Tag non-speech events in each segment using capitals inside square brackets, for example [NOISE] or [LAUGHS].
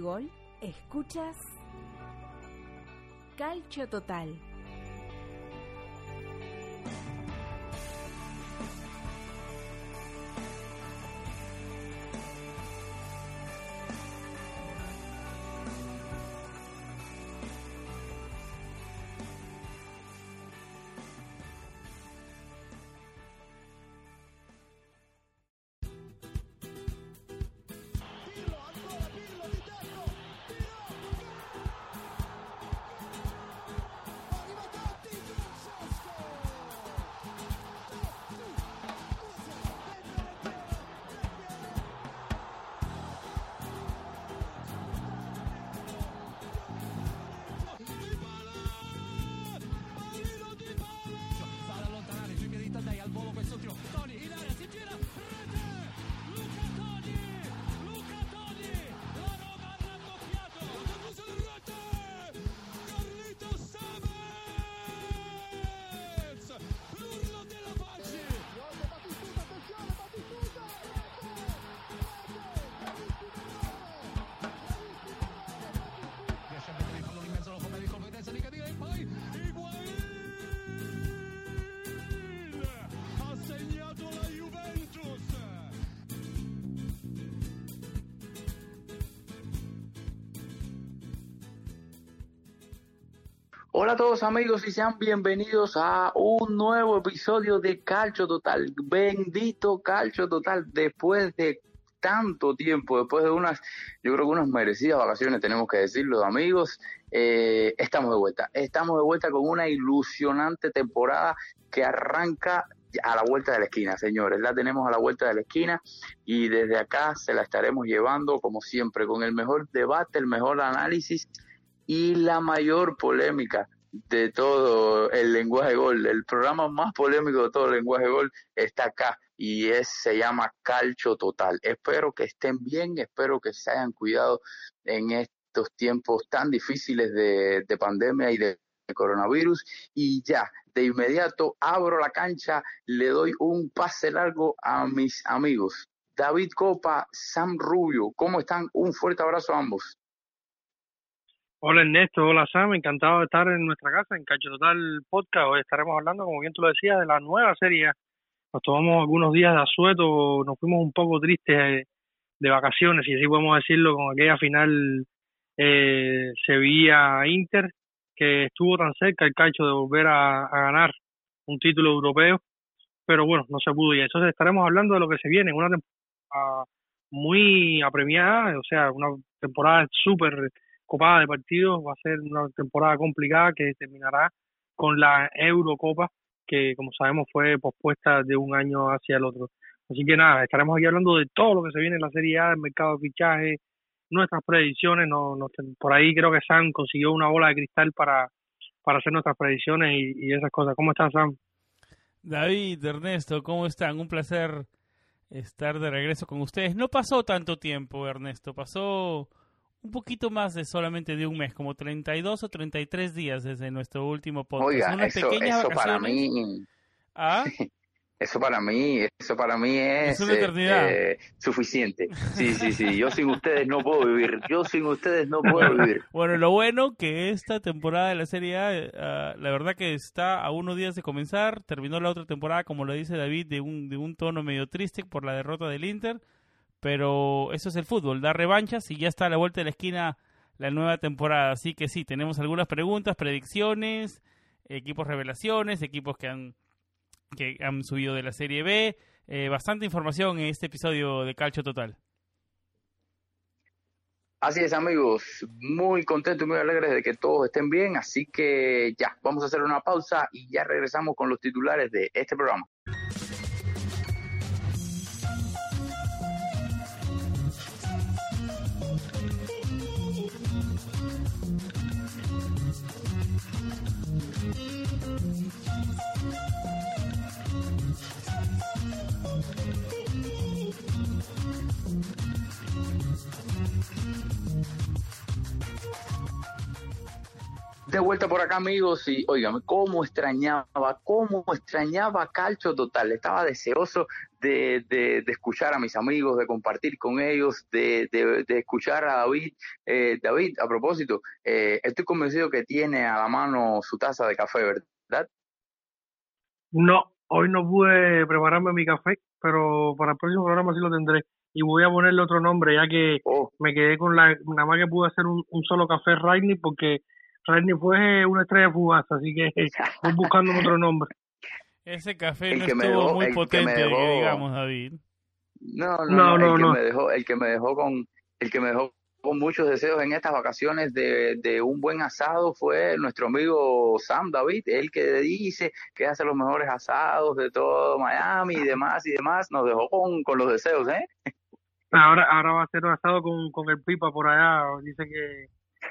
Gol, escuchas Calcio Total. Hola a todos amigos y sean bienvenidos a un nuevo episodio de Calcio Total. Bendito Calcio Total. Después de tanto tiempo, después de unas, yo creo que unas merecidas vacaciones, tenemos que decirlo amigos, eh, estamos de vuelta. Estamos de vuelta con una ilusionante temporada que arranca a la vuelta de la esquina, señores. La tenemos a la vuelta de la esquina y desde acá se la estaremos llevando, como siempre, con el mejor debate, el mejor análisis y la mayor polémica de todo el lenguaje gol, el programa más polémico de todo el lenguaje gol está acá y es se llama Calcio Total. Espero que estén bien, espero que se hayan cuidado en estos tiempos tan difíciles de, de pandemia y de coronavirus y ya de inmediato abro la cancha, le doy un pase largo a mis amigos. David Copa, Sam Rubio, ¿cómo están? Un fuerte abrazo a ambos. Hola Ernesto, hola Sam, encantado de estar en nuestra casa en Calcio Total Podcast. Hoy estaremos hablando, como bien tú lo decías, de la nueva serie. Nos tomamos algunos días de asueto, nos fuimos un poco tristes de, de vacaciones, y así podemos decirlo, con aquella final eh, Sevilla-Inter, que estuvo tan cerca el calcio de volver a, a ganar un título europeo, pero bueno, no se pudo y entonces estaremos hablando de lo que se viene, una temporada muy apremiada, o sea, una temporada súper copada de partidos, va a ser una temporada complicada que terminará con la Eurocopa, que como sabemos fue pospuesta de un año hacia el otro. Así que nada, estaremos aquí hablando de todo lo que se viene en la Serie A, el mercado de fichaje, nuestras predicciones, no, no, por ahí creo que Sam consiguió una bola de cristal para, para hacer nuestras predicciones y, y esas cosas. ¿Cómo estás, Sam? David, Ernesto, ¿cómo están? Un placer estar de regreso con ustedes. No pasó tanto tiempo, Ernesto, pasó un poquito más de solamente de un mes, como 32 o 33 días desde nuestro último podcast. Oiga, Unas eso, pequeñas eso para mí, ¿Ah? [LAUGHS] eso para mí, eso para mí es, eh, suficiente. Sí, sí, sí. Yo sin ustedes no puedo vivir. Yo sin ustedes no puedo vivir. Bueno, lo bueno que esta temporada de la Serie A, eh, ah, la verdad que está a unos días de comenzar, terminó la otra temporada, como lo dice David, de un, de un tono medio triste por la derrota del Inter, pero eso es el fútbol, da revanchas y ya está a la vuelta de la esquina la nueva temporada, así que sí, tenemos algunas preguntas, predicciones, equipos revelaciones, equipos que han, que han subido de la Serie B, eh, bastante información en este episodio de Calcio Total. Así es, amigos, muy contento y muy alegre de que todos estén bien, así que ya, vamos a hacer una pausa y ya regresamos con los titulares de este programa. De vuelta por acá, amigos, y óigame, cómo extrañaba, cómo extrañaba Calcho Total. Estaba deseoso de, de, de escuchar a mis amigos, de compartir con ellos, de, de, escuchar a David. Eh, David, a propósito, eh, estoy convencido que tiene a la mano su taza de café, ¿verdad? No, hoy no pude prepararme mi café, pero para el próximo programa sí lo tendré. Y voy a ponerle otro nombre, ya que Oh, me quedé con la. Nada más que pude hacer un, un solo café Rainy, porque Rainy fue una estrella fugaz, así que [LAUGHS] voy buscando otro nombre. Ese café El no que me estuvo dejó- muy que me potente, que dejó- digamos, David. no, no, No, no, no, el que no. me dejó, el que me dejó con, el que me dejó con muchos deseos en estas vacaciones de, de un buen asado fue nuestro amigo Sam David, el que dice que hace los mejores asados de todo Miami y demás y demás, nos dejó con, con los deseos, ¿eh? Ahora, ahora va a ser un asado con, con el pipa por allá. Dice que,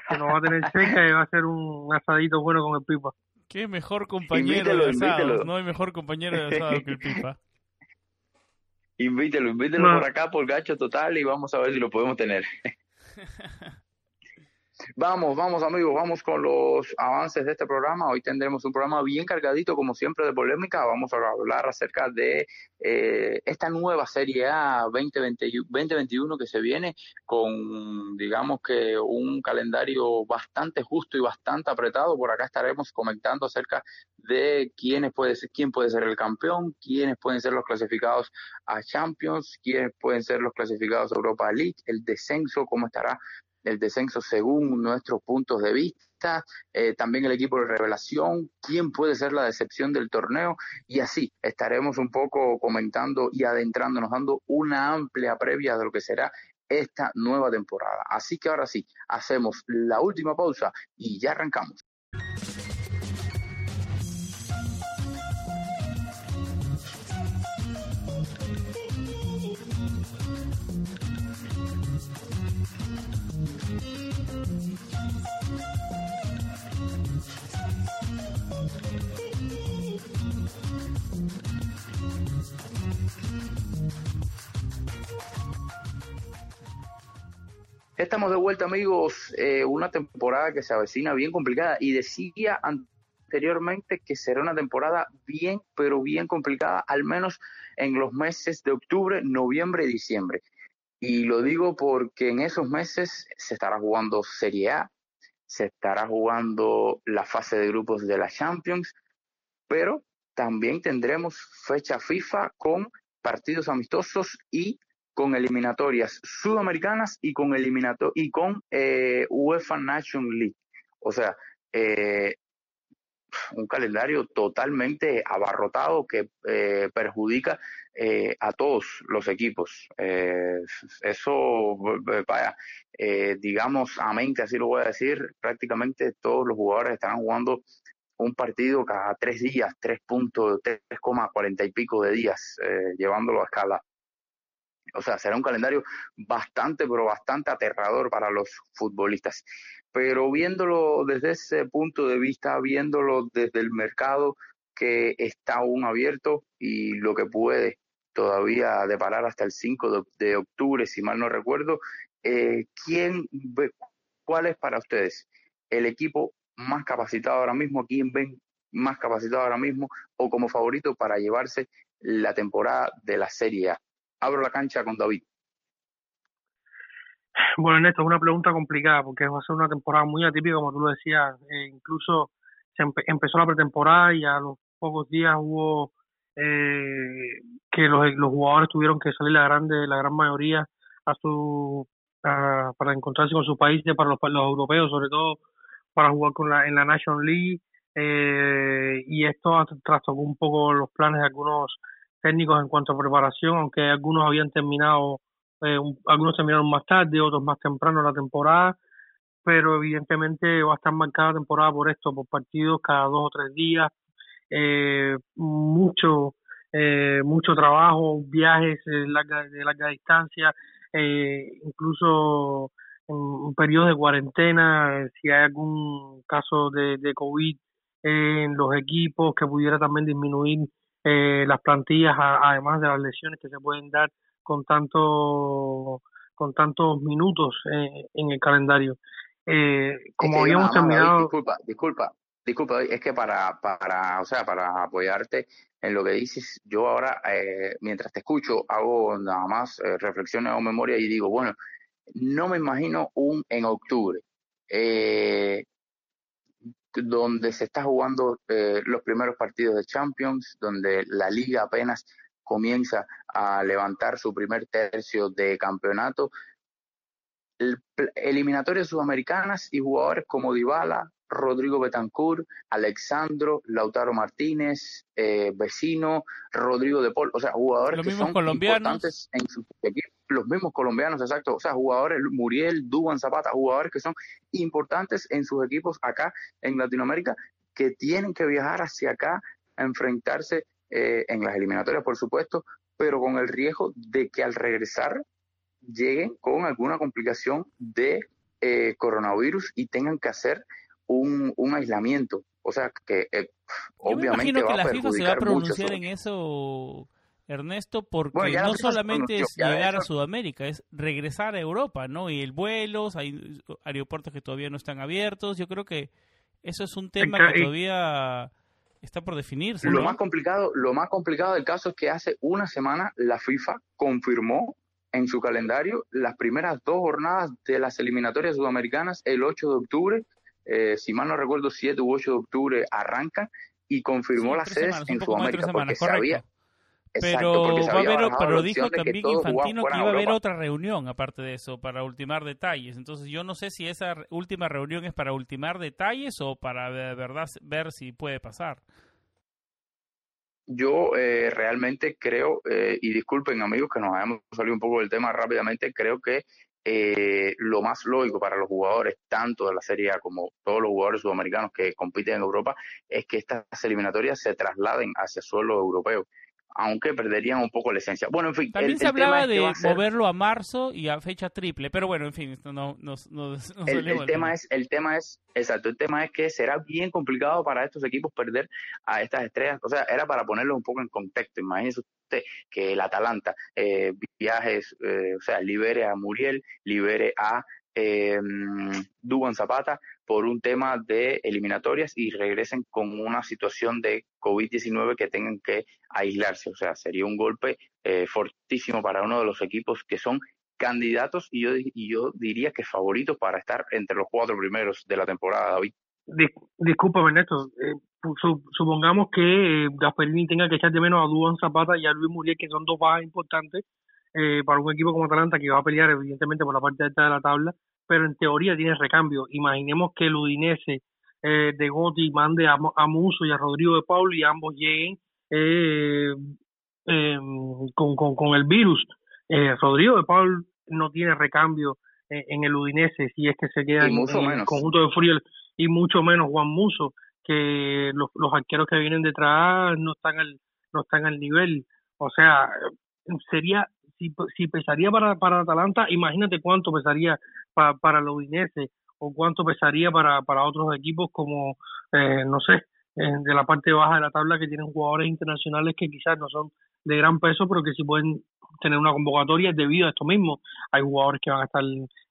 que nos va a tener cerca y va a ser un asadito bueno con el pipa. Qué mejor compañero Invítelo, de asados. No hay mejor compañero de asado que el Pipa. [LAUGHS] Invítelo, invítelo No. por acá por Gacho Total y vamos a ver si lo podemos tener. [LAUGHS] Vamos, vamos amigos, vamos con los avances de este programa. Hoy tendremos un programa bien cargadito, como siempre, de polémica. Vamos a hablar acerca de eh, esta nueva Serie A 2020 2021 que se viene con, digamos que, un calendario bastante justo y bastante apretado. Por acá estaremos comentando acerca de quiénes puede ser, quién puede ser el campeón, quiénes pueden ser los clasificados a Champions, quiénes pueden ser los clasificados a Europa League, el descenso, cómo estará el descenso según nuestros puntos de vista, eh, también el equipo de revelación, quién puede ser la decepción del torneo y así estaremos un poco comentando y adentrándonos, dando una amplia previa de lo que será esta nueva temporada. Así que ahora sí, hacemos la última pausa y ya arrancamos. Estamos de vuelta, amigos. Eh, una temporada que se avecina bien complicada y decía anteriormente que será una temporada bien, pero bien complicada, al menos en los meses de octubre, noviembre y diciembre. Y lo digo porque en esos meses se estará jugando Serie A, se estará jugando la fase de grupos de la Champions, pero también tendremos fecha FIFA con partidos amistosos y con eliminatorias sudamericanas y con eliminato y con eh, UEFA Nation League. O sea, eh, un calendario totalmente abarrotado que eh, perjudica eh, a todos los equipos. Eh, eso, vaya, digamos, a mente, así lo voy a decir, prácticamente todos los jugadores estarán jugando un partido cada tres días, tres puntos, tres coma cuarenta y pico de días, llevándolo a escala. O sea, será un calendario bastante, pero bastante aterrador para los futbolistas. Pero viéndolo desde ese punto de vista, viéndolo desde el mercado que está aún abierto y lo que puede todavía deparar hasta el 5 de, octubre, si mal no recuerdo, eh, ¿quién ve, ¿cuál es para ustedes el equipo más capacitado ahora mismo? ¿Quién ven más capacitado ahora mismo o como favorito para llevarse la temporada de la Serie A? Abro la cancha con David. Bueno, Ernesto, es una pregunta complicada porque va a ser una temporada muy atípica, como tú lo decías. Eh, incluso se empe empezó la pretemporada y a los pocos días hubo eh, que los, los jugadores tuvieron que salir la grande, la gran mayoría a su a, para encontrarse con sus países, para los, para los europeos, sobre todo para jugar con la, en la National League. Eh, y esto trastocó un poco los planes de algunos técnicos en cuanto a preparación, aunque algunos habían terminado eh, un- algunos terminaron más tarde, otros más temprano la temporada, pero evidentemente va a estar marcada la temporada por esto, por partidos cada dos o tres días, eh, mucho, eh, mucho trabajo, viajes de larga, de larga distancia, eh, incluso en periodos de cuarentena, eh, si hay algún caso de COVID en los equipos que pudiera también disminuir eh, las plantillas, a- además de las lesiones que se pueden dar con tanto con tantos minutos eh, en el calendario. Eh, como Es que habíamos más, David, terminado, disculpa, disculpa, disculpa, es que para, para, o sea, para apoyarte en lo que dices, yo ahora, eh, mientras te escucho, hago nada más eh, reflexiones o memoria y digo, bueno, no me imagino un en octubre, eh, donde se está jugando eh, los primeros partidos de Champions, donde la liga apenas comienza a levantar su primer tercio de campeonato, el- eliminatorias sudamericanas y jugadores como Dybala, Rodrigo Betancourt, Alexandro, Lautaro Martínez, eh, Vecino, Rodrigo de Paul, o sea, jugadores que son colombianos. importantes en sus equipos, los mismos colombianos, exacto, o sea, jugadores, Muriel, Duban Zapata, jugadores que son importantes en sus equipos acá en Latinoamérica, que tienen que viajar hacia acá a enfrentarse eh, en las eliminatorias, por supuesto, pero con el riesgo de que al regresar lleguen con alguna complicación de eh, coronavirus y tengan que hacer un, un aislamiento. O sea, que eh, Yo me obviamente imagino que va a la FIFA se va a mucho. pronunciar en eso, Ernesto, porque Bueno, no solamente es llegar a Sudamérica, es regresar a Europa, ¿no? Y el vuelo, hay aeropuertos que todavía no están abiertos. Yo creo que eso es un tema que todavía está por definirse, Lo más complicado, lo más complicado del caso es que hace una semana la FIFA confirmó en su calendario las primeras dos jornadas de las eliminatorias sudamericanas el 8 de octubre, eh, si mal no recuerdo 7 u 8 de octubre arrancan y confirmó Sí, las sedes semanas, en Sudamérica porque correcto. Exacto, Pero va a haber, pero dijo que también Infantino que iba a haber Europa. otra reunión aparte de eso para ultimar detalles. Entonces yo no sé si esa última reunión es para ultimar detalles o para de verdad ver si puede pasar. Yo eh, realmente creo, eh, y disculpen amigos que nos hayamos salido un poco del tema rápidamente, creo que eh, lo más lógico para los jugadores, tanto de la Serie A como todos los jugadores sudamericanos que compiten en Europa, es que estas eliminatorias se trasladen hacia suelo europeo, aunque perderían un poco la esencia. Bueno, en fin, También el- se el hablaba de va a ser- moverlo a marzo y a fecha triple, pero bueno, en fin, esto no nos nos, nos el, el tema es, el tema es, exacto, el tema es que será bien complicado para estos equipos perder a estas estrellas. O sea, era para ponerlo un poco en contexto. Imagínese usted que el Atalanta eh, viajes, eh, o sea, libere a Muriel, libere a eh, Duban Zapata por un tema de eliminatorias y regresen con una situación de COVID-19 que tengan que aislarse. O sea, sería un golpe eh, fortísimo para uno de los equipos que son candidatos y yo, diría que favoritos para estar entre los cuatro primeros de la temporada, David. Dis- discúlpame, Ernesto. eh, su- supongamos que eh, Gasperini tenga que echar de menos a Duan Zapata y a Luis Muriel, que son dos bajas importantes eh, para un equipo como Atalanta que va a pelear, evidentemente, por la parte alta de la tabla, pero en teoría tiene recambio. Imaginemos que el Udinese eh, de Gotti mande a, a Muso y a Rodrigo de Paul y ambos lleguen eh, eh, con, con, con el virus. Eh, Rodrigo de Paul no tiene recambio en, en el Udinese si es que se queda en, en el conjunto de frío y mucho menos Juan Muso que los, los arqueros que vienen detrás no están al no están al nivel o sea sería si, si pesaría para para Atalanta imagínate cuánto pesaría para para el Udinese o cuánto pesaría para para otros equipos como eh, no sé de la parte baja de la tabla que tienen jugadores internacionales que quizás no son de gran peso pero que sí pueden tener una convocatoria debido a esto mismo. Hay jugadores que van a estar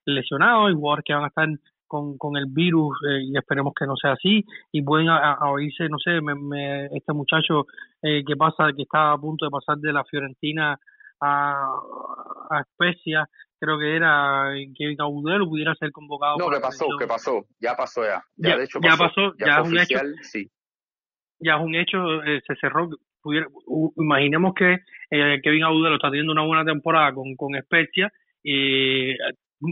lesionados hay jugadores que van a estar con, con el virus eh, y esperemos que no sea así y pueden a- a oírse, no sé, me, me- este muchacho eh, que pasa, que está a punto de pasar de la Fiorentina a, a Especia, creo que era eh, que Gaudelo pudiera ser convocado. No, que pasó, que pasó, ya pasó ya. Ya, Ya- de hecho ya pasó, pasó, ya es un hecho. sí. ya es un hecho, eh, se cerró. Pudiera, u- imaginemos que eh, Kevin Audelo está teniendo una buena temporada con, con Spezia y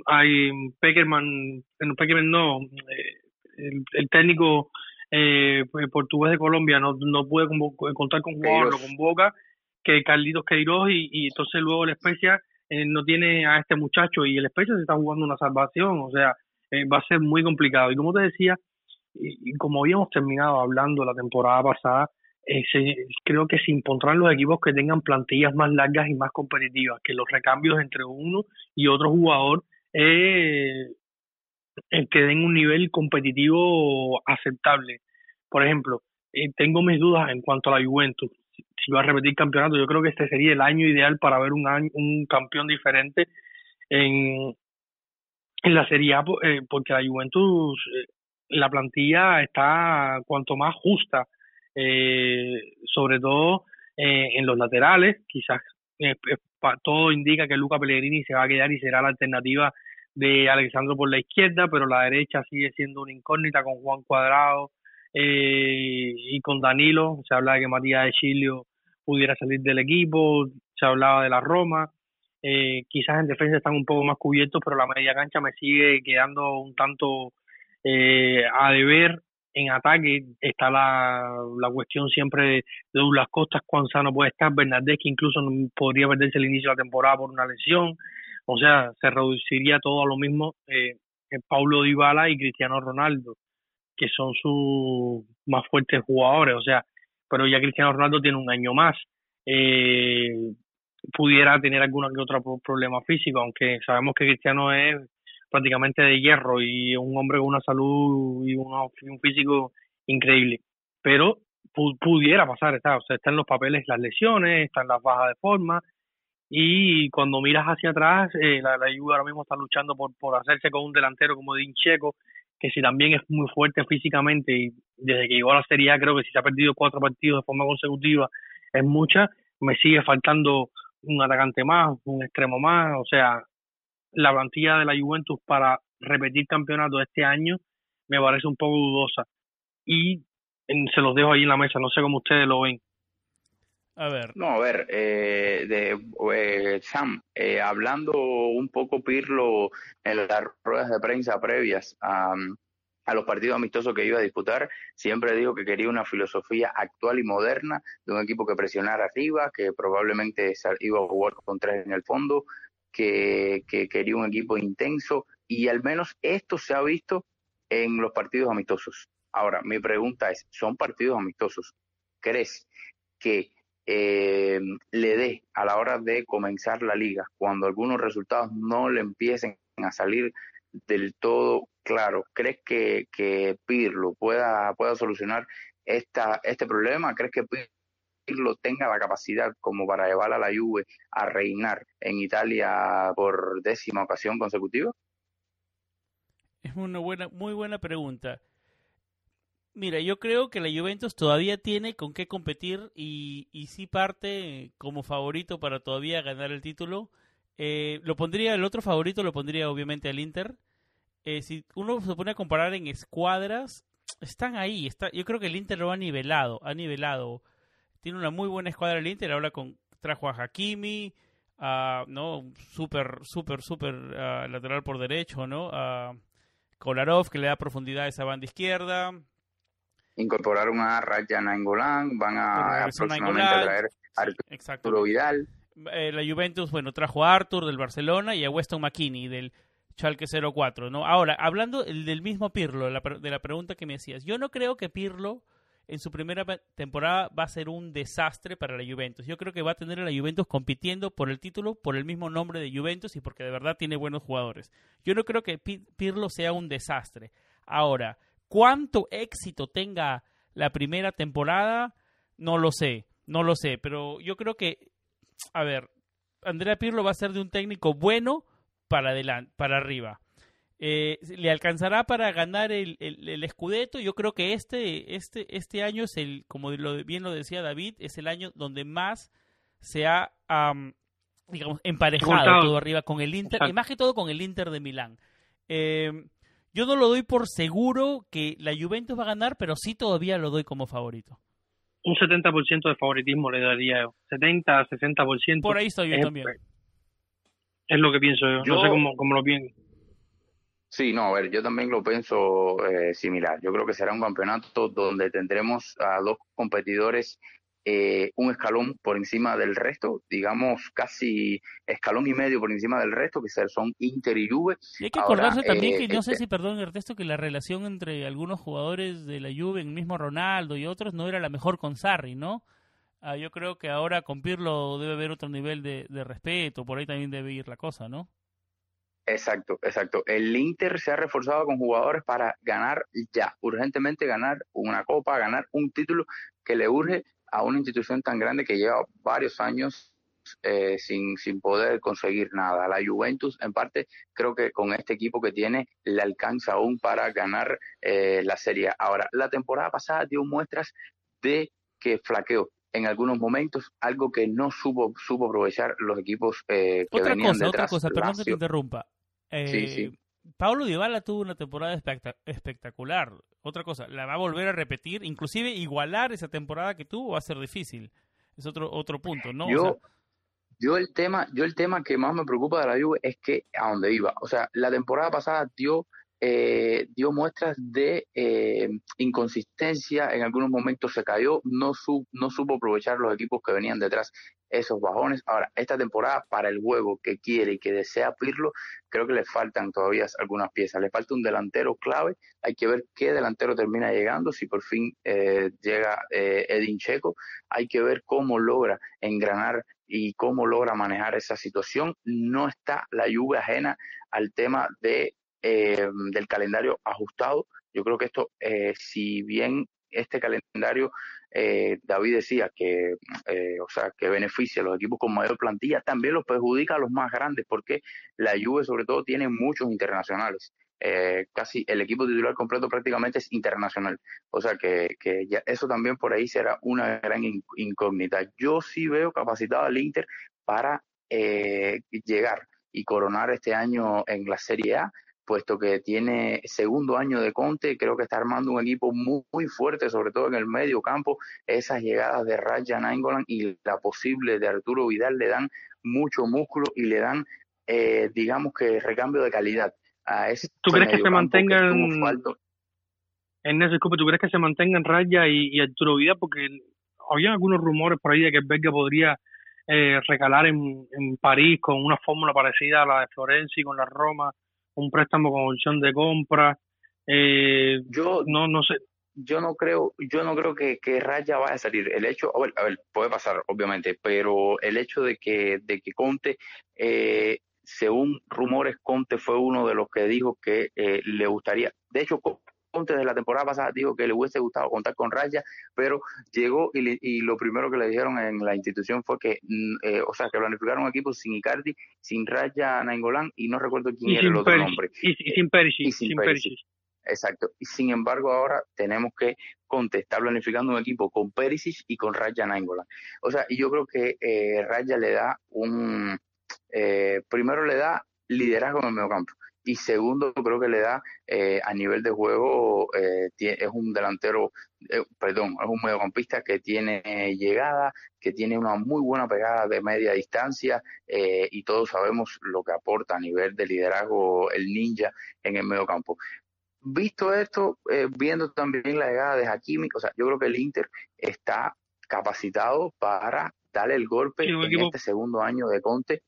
hay Peckerman, Peckerman no, eh, el, el técnico eh, pues, portugués de Colombia no, no puede convo- contar con jugador, lo convoca, que Carlitos Queiroz y, y entonces luego el Spezia eh, no tiene a este muchacho y el Spezia se está jugando una salvación, o sea, eh, va a ser muy complicado. Y como te decía, y, como habíamos terminado hablando la temporada pasada, eh, creo que se impondrán los equipos que tengan plantillas más largas y más competitivas, que los recambios entre uno y otro jugador eh, que den un nivel competitivo aceptable. Por ejemplo, tengo mis dudas en cuanto a la Juventus. Si, va a repetir campeonato, yo creo que este sería el año ideal para ver un año, un campeón diferente en, en la Serie A, eh, porque la Juventus, eh, la plantilla está cuanto más justa, eh, sobre todo eh, en los laterales, quizás todo indica que Luca Pellegrini se va a quedar y será la alternativa de Alexandro por la izquierda, pero la derecha sigue siendo una incógnita con Juan Cuadrado eh, y con Danilo. Se habla de que Matías de Chilio pudiera salir del equipo, se hablaba de la Roma. Eh, quizás en defensa están un poco más cubiertos, pero la media cancha me sigue quedando un tanto eh, a deber. En ataque está la, la cuestión siempre de, Douglas Costas, cuán sano puede estar, Bernardés que incluso podría perderse el inicio de la temporada por una lesión, o sea, se reduciría todo a lo mismo eh, Paulo Dybala y Cristiano Ronaldo, que son sus más fuertes jugadores, o sea, pero ya Cristiano Ronaldo tiene un año más, eh, pudiera tener alguna que otra pro- problema físico, aunque sabemos que Cristiano es prácticamente de hierro y un hombre con una salud y un físico increíble, pero pu- pudiera pasar, está, o sea, están los papeles las lesiones, están las bajas de forma, y cuando miras hacia atrás, eh, la, la Juve ahora mismo está luchando por, por hacerse con un delantero como Dincheco, que si también es muy fuerte físicamente y desde que llegó a la Serie A creo que si se ha perdido cuatro partidos de forma consecutiva es mucha, me sigue faltando un atacante más, un extremo más, o sea, la plantilla de la Juventus para repetir campeonato este año me parece un poco dudosa y se los dejo ahí en la mesa, no sé cómo ustedes lo ven. A ver, No, a ver, eh, de, eh, Sam, eh, hablando un poco Pirlo en las ruedas de prensa previas a, los partidos amistosos que iba a disputar, siempre dijo que quería una filosofía actual y moderna de un equipo que presionara arriba, que probablemente iba a jugar con tres en el fondo, que, que quería un equipo intenso y al menos esto se ha visto en los partidos amistosos. Ahora, mi pregunta es, ¿son partidos amistosos? ¿Crees que eh, le dé a la hora de comenzar la liga, cuando algunos resultados no le empiecen a salir del todo claro, ¿crees que, que Pirlo pueda, pueda solucionar esta, este problema? ¿Crees que Pirlo tenga la capacidad como para llevar a la Juve a reinar en Italia por décima ocasión consecutiva? es una buena, muy buena pregunta. Mira, yo creo que la Juventus todavía tiene con qué competir y, y sí parte como favorito para todavía ganar el título. Eh, lo pondría, el otro favorito lo pondría obviamente al Inter. Eh, si uno se pone a comparar en escuadras, están ahí. Está, yo creo que el Inter lo ha nivelado, ha nivelado. Tiene una muy buena escuadra el Inter, ahora con trajo a Hakimi, a, no, súper, súper, súper ah, lateral por derecho, ¿no? A Kolarov que le da profundidad a esa banda izquierda. Incorporaron a Rajan Angolan, van a Regresó próximamente a Nainggolan. traer a Sí. Arturo Vidal. Eh, la Juventus, bueno, trajo a Arthur del Barcelona y a Weston McKinney del Schalke 04, ¿no? Ahora, hablando el del mismo Pirlo, de la, de la pregunta que me hacías, yo no creo que Pirlo en su primera temporada va a ser un desastre para la Juventus. Yo creo que va a tener a la Juventus compitiendo por el título, por el mismo nombre de Juventus y porque de verdad tiene buenos jugadores. Yo no creo que Pi- Pirlo sea un desastre. Ahora, ¿cuánto éxito tenga la primera temporada? No lo sé, no lo sé, pero yo creo que a ver, Andrea Pirlo va a ser de un técnico bueno para adelante, para arriba. Eh, ¿Le alcanzará para ganar el, el, el Scudetto? Yo creo que este, este, este año es el, como lo, bien lo decía David, es el año donde más se ha, am, digamos, emparejado todo arriba con el Inter, y más que todo con el Inter de Milán. Eh, yo no lo doy por seguro que la Juventus va a ganar, pero sí todavía lo doy como favorito. Un 70% de favoritismo le daría yo. 70, 60%. Por ahí estoy yo es, también. Es lo que pienso yo. Yo- No sé cómo, cómo lo pienso. Sí, no, a ver, yo también lo pienso eh, similar. Yo creo que será un campeonato donde tendremos a dos competidores eh, un escalón por encima del resto, digamos casi escalón y medio por encima del resto, que son Inter y Juve. Y hay que Ahora, acordarse también eh, que, no sé este- si, perdón Ernesto, que la relación entre algunos jugadores de la Juve, el mismo Ronaldo y otros, no era la mejor con Sarri, ¿no? Ah, yo creo que ahora con Pirlo debe haber otro nivel de, de respeto, por ahí también debe ir la cosa, ¿no? Exacto, exacto. El Inter se ha reforzado con jugadores para ganar ya, urgentemente ganar una copa, ganar un título que le urge a una institución tan grande que lleva varios años eh, sin, sin poder conseguir nada. La Juventus, en parte, creo que con este equipo que tiene, le alcanza aún para ganar eh, la Serie. Ahora, la temporada pasada dio muestras de que flaqueó en algunos momentos, algo que no supo, supo aprovechar los equipos eh, que Otra venían cosa, otra detrás. cosa, perdón que te interrumpa. Eh, Sí, sí. Pablo Dybala tuvo una temporada especta- espectacular. Otra cosa, la va a volver a repetir, inclusive igualar esa temporada que tuvo va a ser difícil. Es otro otro punto, ¿no? O Yo, sea, yo el tema, yo el tema que más me preocupa de la Juve es que a dónde iba. O sea, la temporada pasada dio eh, dio muestras de eh, inconsistencia, en algunos momentos se cayó, no, su, no supo aprovechar los equipos que venían detrás esos bajones. Ahora, esta temporada, para el juego que quiere y que desea Pirlo, creo que le faltan todavía algunas piezas. Le falta un delantero clave. Hay que ver qué delantero termina llegando, si por fin eh, llega eh, Edin Checo. Hay que ver cómo logra engranar y cómo logra manejar esa situación. No está la lluvia ajena al tema de, eh, del calendario ajustado. Yo creo que esto, eh, si bien este calendario, eh, David decía que, eh, o sea, que beneficia a los equipos con mayor plantilla, también los perjudica a los más grandes, porque la Juve sobre todo tiene muchos internacionales. Eh, casi el equipo titular completo prácticamente es internacional. O sea que, que ya eso también por ahí será una gran in- incógnita. Yo sí veo capacitado al Inter para eh, llegar y coronar este año en la Serie A, puesto que tiene segundo año de Conte, creo que está armando un equipo muy, muy fuerte, sobre todo en el medio campo. Esas llegadas de Raja Nainggolan y la posible de Arturo Vidal le dan mucho músculo y le dan, eh, digamos que recambio de calidad a ese ¿Tú crees que se mantengan-. Ernesto, disculpe, ¿tú crees que se mantengan Raya y, y Arturo Vidal? Porque había algunos rumores por ahí de que Berger podría eh, recalar en, en París con una fórmula parecida a la de Florenzi con la Roma, un préstamo con opción de compra. Eh, Yo no, no sé. yo no creo, yo no creo que, que Raya vaya a salir. El hecho, a ver, a ver, puede pasar, obviamente, pero el hecho de que, de que Conte, eh, según rumores, Conte fue uno de los que dijo que eh, le gustaría. De hecho, Conte desde la temporada pasada dijo que le hubiese gustado contar con Raya, pero llegó y, le- y lo primero que le dijeron en la institución fue que, mm, eh, o sea, que planificaron un equipo sin Icardi, sin Raya Nainggolan y no recuerdo quién Y era el otro Perisic, nombre. y, y sin Perisic, y sin sin Perisic. Perisic. Exacto. Y sin embargo, ahora tenemos que Conte está planificando un equipo con Perisic y con Raja Nainggolan. O sea, y yo creo que eh, Raja le da un, eh, primero le da liderazgo en el mediocampo y segundo creo que le da eh, a nivel de juego eh, es un delantero, eh, perdón, es un mediocampista que tiene llegada, que tiene una muy buena pegada de media distancia y todos sabemos lo que aporta a nivel de liderazgo el ninja en el mediocampo visto esto, viendo también la llegada de Hakimi, o sea, yo creo que el Inter está capacitado para darle el golpe en equipo- este segundo año de Conte.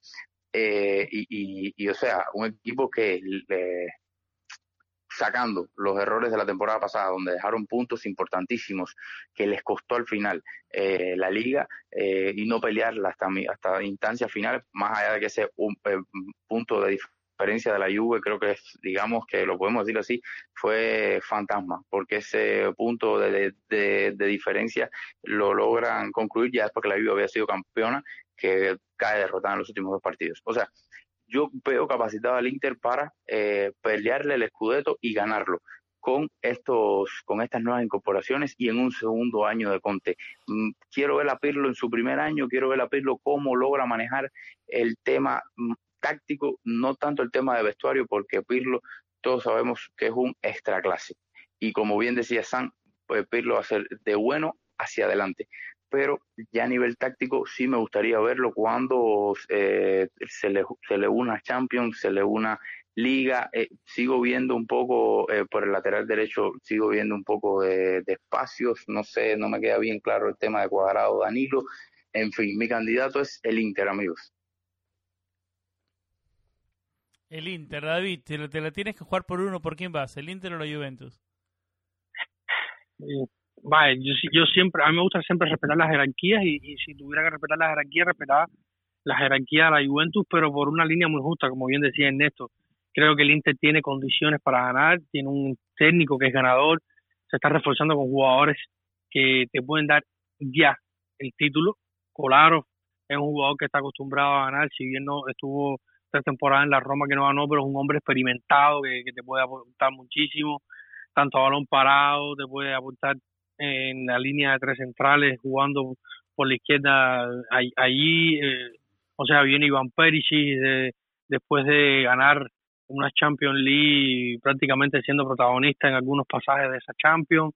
Eh, y, y, o sea, un equipo que eh, sacando los errores de la temporada pasada, donde dejaron puntos importantísimos que les costó al final eh, la liga eh, y no pelearla hasta, hasta instancia final, más allá de que ese eh, punto de diferencia de la Juve, creo que digamos que lo podemos decir así, fue fantasma, porque ese punto de, de, de- de diferencia lo logran concluir ya después que la Juve había sido campeona, que cae derrotada en los últimos dos partidos. O sea, yo veo capacitado al Inter para eh, pelearle el Scudetto y ganarlo con estos con estas nuevas incorporaciones y en un segundo año de Conte. Mm, Quiero ver a Pirlo en su primer año, quiero ver a Pirlo cómo logra manejar el tema mm, táctico, no tanto el tema de vestuario, porque Pirlo todos sabemos que es un extra clase. Y como bien decía San, pues Pirlo va a ser de bueno hacia adelante. Pero ya a nivel táctico sí me gustaría verlo cuando eh, se, le, se le una Champions, se le una Liga, eh, sigo viendo un poco eh, por el lateral derecho, sigo viendo un poco de, de espacios, no sé, no me queda bien claro el tema de Cuadrado, Danilo, en fin, mi candidato es el Inter, amigos. El Inter, David, te, la- te la tienes que jugar por uno, ¿por quién vas? ¿El Inter o la Juventus? Eh, Vale, yo, yo siempre, a mí me gusta siempre respetar las jerarquías y, y si tuviera que respetar las jerarquías, respetar la jerarquía de la Juventus, pero por una línea muy justa, como bien decía Ernesto. Creo que el Inter tiene condiciones para ganar, tiene un técnico que es ganador, se está reforzando con jugadores que te pueden dar ya el título. Colaro es un jugador que está acostumbrado a ganar, si bien no estuvo tres temporadas en la Roma que no ganó, pero es un hombre experimentado que, que te puede aportar muchísimo, tanto a balón parado, te puede aportar en la línea de tres centrales, jugando por la izquierda allí, eh, o sea, viene Iván Perisic de- después de ganar una Champions League prácticamente siendo protagonista en algunos pasajes de esa Champions.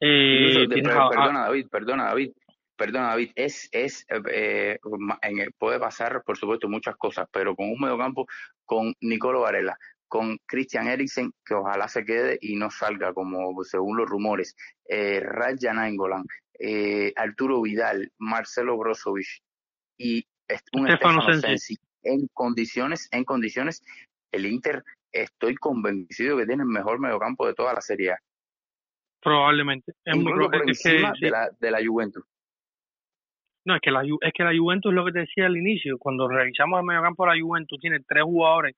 Eh, a- perdona David, perdona David, perdona David, es, es, eh, en puede pasar por supuesto muchas cosas, pero con un mediocampo con Nicolo Varela, con Christian Eriksen, que ojalá se quede y no salga como según los rumores, eh, Raja Nainggolan, eh, Arturo Vidal, Marcelo Brozovic y un Stefano Stefano Sensi. En condiciones, en condiciones, el Inter estoy convencido que tiene el mejor mediocampo de toda la Serie A probablemente. Es muy incluso pro- por es que, sí. de, la, de la Juventus. No, es que la es que la Juventus es lo que te decía al inicio, cuando revisamos el mediocampo de la Juventus tiene tres jugadores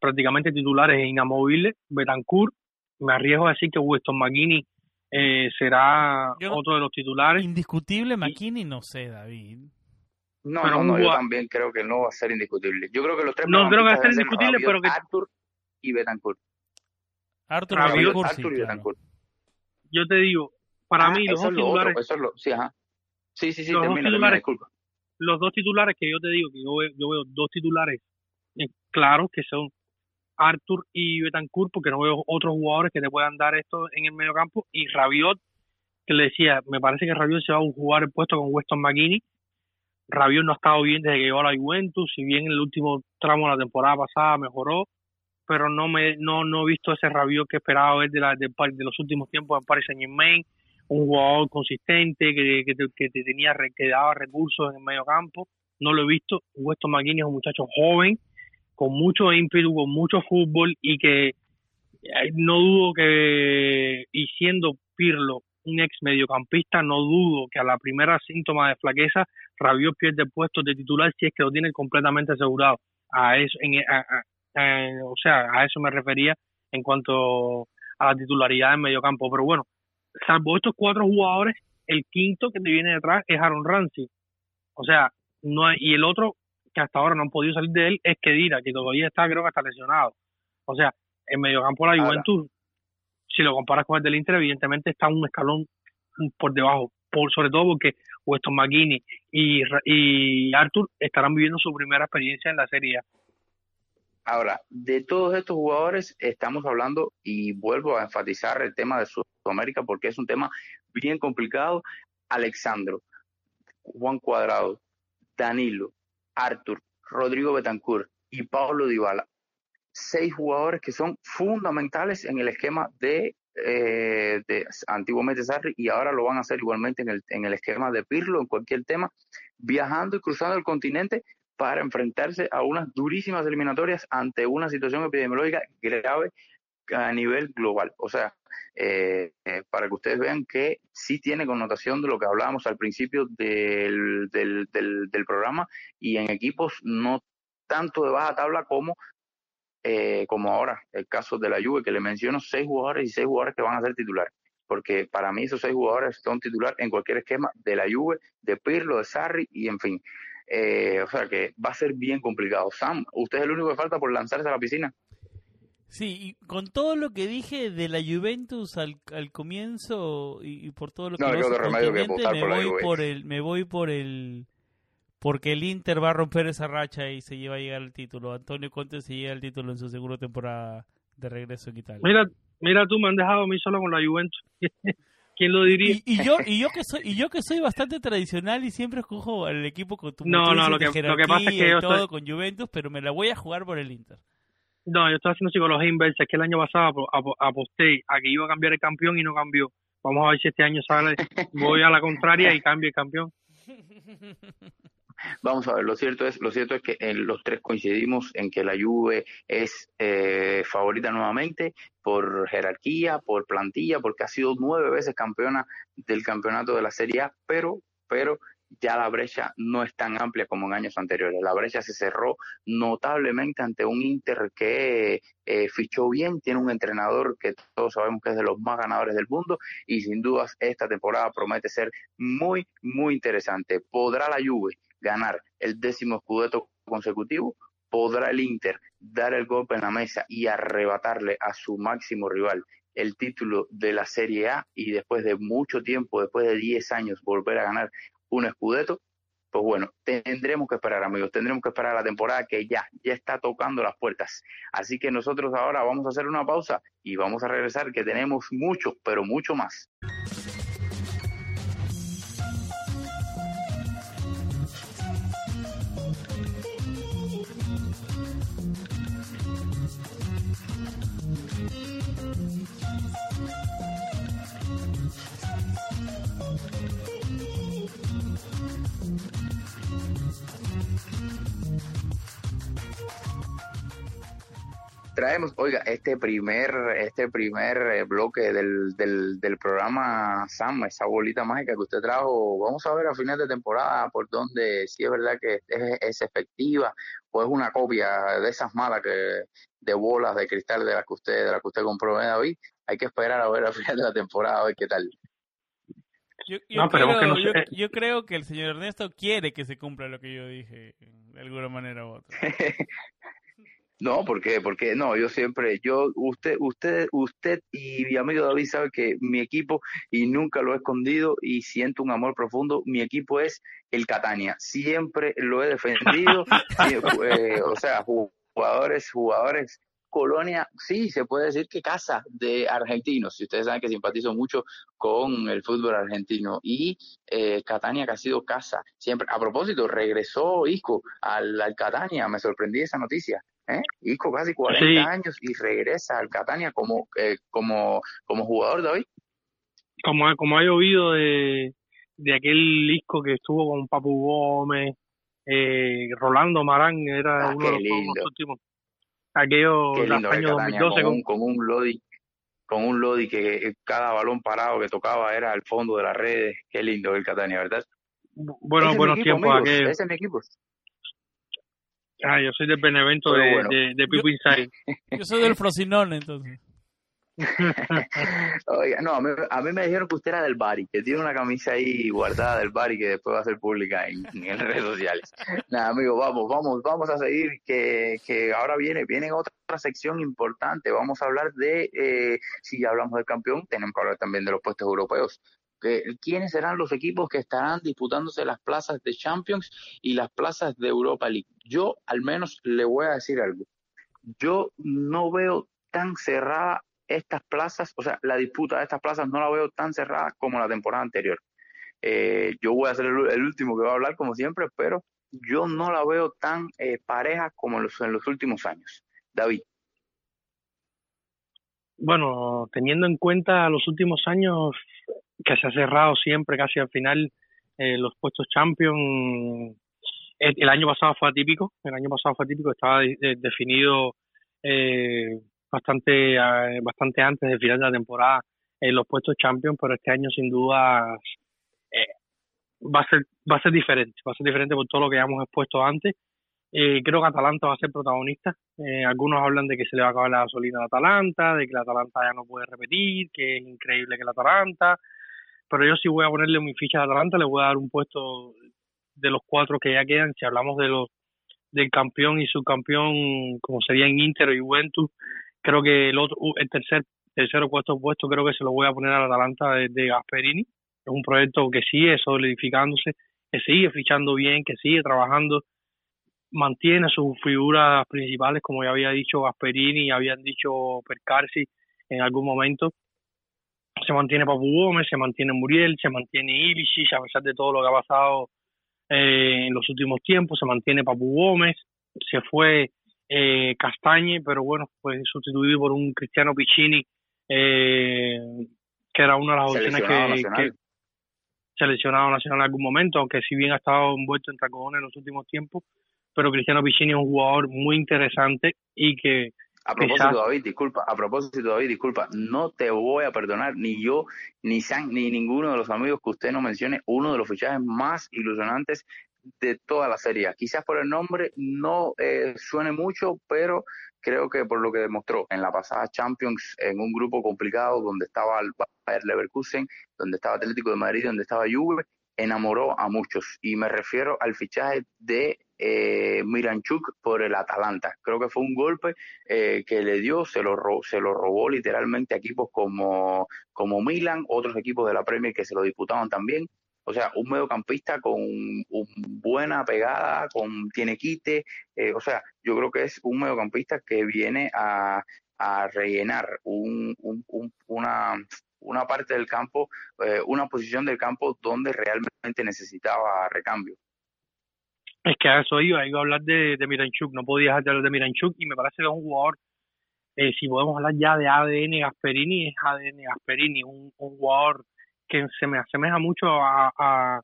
prácticamente titulares e inamovibles, Betancourt, me arriesgo a decir que Weston McKinney eh, será Yo otro de los titulares. Indiscutible McKinney, no sé, David. No, Pero no, yo también creo que no va a ser indiscutible. Yo creo que los tres No creo que va a ser indiscutible, pero que- Arthur y Betancourt. Arthur sí, y claro. Betancourt. Yo te digo, para Ah, mí los dos es titulares, otro, eso es lo, sí, ajá. Sí, sí, sí, Los dos termina, termina, titulares- disculpa. los dos titulares que yo te digo, que yo veo, yo veo dos titulares claros, que son Arthur y Betancourt, porque no veo otros jugadores que te puedan dar esto en el mediocampo, y Rabiot, que le decía, me parece que Rabiot se va a jugar el puesto con Weston McKinney. Rabiot no ha estado bien desde que llegó a la Juventus, si bien en el último tramo de la temporada pasada mejoró, pero no me no no he visto ese Rabiot que esperaba ver de, de, los últimos tiempos en Paris Saint Germain, un jugador consistente que, que, que te tenía que daba recursos en el medio campo, no lo he visto. Weston McKinney es un muchacho joven, con mucho ímpetu, con mucho fútbol y que no dudo que, y siendo Pirlo un ex mediocampista, no dudo que a la primera síntoma de flaqueza Rabiot pierde el puesto de titular si es que lo tiene completamente asegurado. A eso, en, a- o sea, a eso me refería en cuanto a la titularidad en mediocampo. Pero bueno, salvo estos cuatro jugadores, el quinto que te viene detrás es Aaron Ramsey. O sea, no hay- y el otro que hasta ahora no han podido salir de él es Kedira, que todavía está, creo que está lesionado. O sea, en mediocampo la Ahora. Juventus, si lo comparas con el del Inter, evidentemente está un escalón por debajo, por sobre todo porque Weston McKinney y, y Arthur estarán viviendo su primera experiencia en la Serie A. Ahora, de todos estos jugadores estamos hablando y vuelvo a enfatizar el tema de Sudamérica porque es un tema bien complicado. Alexandro, Juan Cuadrado, Danilo, Arthur, Rodrigo Betancourt y Pablo Dybala. Seis jugadores que son fundamentales en el esquema de, eh, de antiguamente Sarri y ahora lo van a hacer igualmente en el, en el esquema de Pirlo, en cualquier tema, viajando y cruzando el continente para enfrentarse a unas durísimas eliminatorias ante una situación epidemiológica grave a nivel global. O sea, eh, eh, para que ustedes vean que sí tiene connotación de lo que hablábamos al principio del, del, del, del programa y en equipos no tanto de baja tabla como eh, como ahora el caso de la Juve que le menciono seis jugadores y seis jugadores que van a ser titulares porque para mí esos seis jugadores son titular en cualquier esquema de la Juve, de Pirlo, de Sarri y en fin. Eh, o sea que va a ser bien complicado. Sam, usted es el único que falta por lanzarse a la piscina. Sí, y con todo lo que dije de la Juventus al, al comienzo y, y por todo lo que No, que me por voy por el me voy por el porque el Inter va a romper esa racha y se lleva a llegar al título. Antonio Conte se llega al título en su segunda temporada de regreso en Italia. Mira, mira tú, me han dejado a mí solo con la Juventus. [LAUGHS] ¿Quién lo diría? Y, y yo y yo que soy y yo que soy bastante tradicional y siempre escojo al equipo con tu No, no, lo que- lo que pasa es que yo todo estoy- con Juventus, pero me la voy a jugar por el Inter. No, yo estoy haciendo psicología inversa. Es que el año pasado apo- apo- aposté a que iba a cambiar el campeón y no cambió. Vamos a ver si este año sale. Voy a la contraria y cambia el campeón. [LAUGHS] Vamos a ver, lo cierto es, lo cierto es que eh, los tres coincidimos en que la Juve es eh, favorita nuevamente por jerarquía, por plantilla, porque ha sido nueve veces campeona del campeonato de la Serie A, pero, pero ya la brecha no es tan amplia como en años anteriores. La brecha se cerró notablemente ante un Inter que eh, fichó bien, tiene un entrenador que todos sabemos que es de los más ganadores del mundo y sin dudas esta temporada promete ser muy, muy interesante. ¿Podrá la Juve ganar el décimo escudeto consecutivo? ¿Podrá el Inter dar el golpe en la mesa y arrebatarle a su máximo rival el título de la Serie A y después de mucho tiempo, después de 10 años, volver a ganar un escudeto? Pues bueno, tendremos que esperar, amigos, tendremos que esperar la temporada que ya, ya está tocando las puertas. Así que nosotros ahora vamos a hacer una pausa y vamos a regresar, que tenemos mucho, pero mucho más. Traemos, oiga, este primer, este primer eh, bloque del, del, del programa Sam, esa bolita mágica que usted trajo, vamos a ver a final de temporada por donde si es verdad que es, es efectiva o es una copia de esas malas que de bolas de cristal de las que usted, de las que usted compró, ¿eh, David. Hay que esperar a ver a final de la temporada a ver qué tal. Yo, yo No, pero creo, yo, yo creo que el señor Ernesto quiere que se cumpla lo que yo dije, de alguna manera u otra. [LAUGHS] No, ¿por qué? Porque no, yo siempre, yo, usted, usted, usted y mi amigo David sabe que mi equipo, y nunca lo he escondido y siento un amor profundo, mi equipo es el Catania. Siempre lo he defendido, [LAUGHS] sí, eh, o sea, jugadores, jugadores, colonia, sí, se puede decir que casa de argentinos, si ustedes saben que simpatizo mucho con el fútbol argentino, y eh, Catania que ha sido casa, siempre, a propósito, regresó Isco al, al Catania, me sorprendí esa noticia. ¿Eh? Isco casi 40 Sí. años y regresa al Catania como, eh, como, como jugador, David. Como, ha- como ha llovido de, de aquel disco que estuvo con Papu Gómez, eh, Rolando Marán era Ah, uno de los lindo. últimos. Aquello, Qué lindo el año Catania, 2012 con un, con un Lodi, con un Lodi que cada balón parado que tocaba era al fondo de las redes. Qué lindo el Catania, ¿verdad? mi buenos tiempos aquellos. Ese es mi equipo. Ah, yo soy del Benevento de, bueno. de, de Pipo Inside. [LAUGHS] Yo soy del Frosinone, entonces. [LAUGHS] Oiga, no, a mí, a mí me dijeron que usted era del Bari, que tiene una camisa ahí guardada del Bari que después va a ser pública en, en [LAUGHS] redes sociales. Nada, amigo, vamos, vamos, vamos a seguir, que, que ahora viene, viene otra sección importante. Vamos a hablar de, eh, si ya hablamos del campeón, tenemos que hablar también de los puestos europeos. ¿Quiénes serán los equipos que estarán disputándose las plazas de Champions y las plazas de Europa League? Yo, al menos, le voy a decir algo. Yo no veo tan cerrada estas plazas, o sea, la disputa de estas plazas no la veo tan cerrada como la temporada anterior. Eh, yo voy a ser el, el último que va a hablar, como siempre, pero yo no la veo tan eh, pareja como en los, en los últimos años. David, Bueno, teniendo en cuenta los últimos años que se ha cerrado siempre casi al final eh, los puestos champion, el, año pasado fue atípico, el año pasado fue atípico, estaba de- de- definido eh, bastante bastante antes del final de la temporada en los puestos champion, pero este año sin duda eh, va a ser va a ser diferente, va a ser diferente por todo lo que ya hemos expuesto antes. Eh, creo que Atalanta va a ser protagonista. Eh, algunos hablan de que se le va a acabar la gasolina al Atalanta, de que Atalanta ya no puede repetir, que es increíble que el Atalanta. Pero yo sí voy a ponerle mi ficha al Atalanta, le voy a dar un puesto de los cuatro que ya quedan. Si hablamos de los del campeón y subcampeón, como serían Inter y Juventus, creo que el otro, el tercer, tercer o cuarto puesto creo que se lo voy a poner al Atalanta de, de Gasperini. Es un proyecto que sigue solidificándose, que sigue fichando bien, que sigue trabajando mantiene sus figuras principales, como ya había dicho Gasperini habían dicho Percarsi en algún momento. Se mantiene Papu Gómez, se mantiene Muriel, se mantiene Ilicic, a pesar de todo lo que ha pasado eh, en los últimos tiempos, se mantiene Papu Gómez, se fue eh, Castañe, pero bueno, pues sustituido por un Cristiano Piccini, eh, que era una de las opciones que, que seleccionado nacional en algún momento, aunque si bien ha estado envuelto en tacones en los últimos tiempos, pero Cristiano Piccini es un jugador muy interesante y que A propósito, David, disculpa, a propósito, David, disculpa, no te voy a perdonar, ni yo, ni San, ni ninguno de los amigos que usted no mencione, uno de los fichajes más ilusionantes de toda la serie. Quizás por el nombre no eh, suene mucho, pero creo que por lo que demostró en la pasada Champions, en un grupo complicado donde estaba el Bayer Leverkusen, donde estaba Atlético de Madrid, donde estaba Juve, enamoró a muchos. Y me refiero al fichaje de eh, Miranchuk por el Atalanta. Creo que fue un golpe eh, que le dio, se lo, se lo robó literalmente a equipos como, como Milan, otros equipos de la Premier que se lo disputaban también. O sea, un mediocampista con un buena pegada, con tiene quite. eh, o sea, yo creo que es un mediocampista que viene a, a rellenar un, un- un- una, una parte del campo, eh, una posición del campo donde realmente necesitaba recambio. Es que a eso iba, iba a hablar de, Miranchuk, no podía dejar de hablar de Miranchuk y me parece que es un jugador, eh, si podemos hablar ya de ADN Gasperini, es ADN Gasperini, un, jugador que se me asemeja mucho a, a,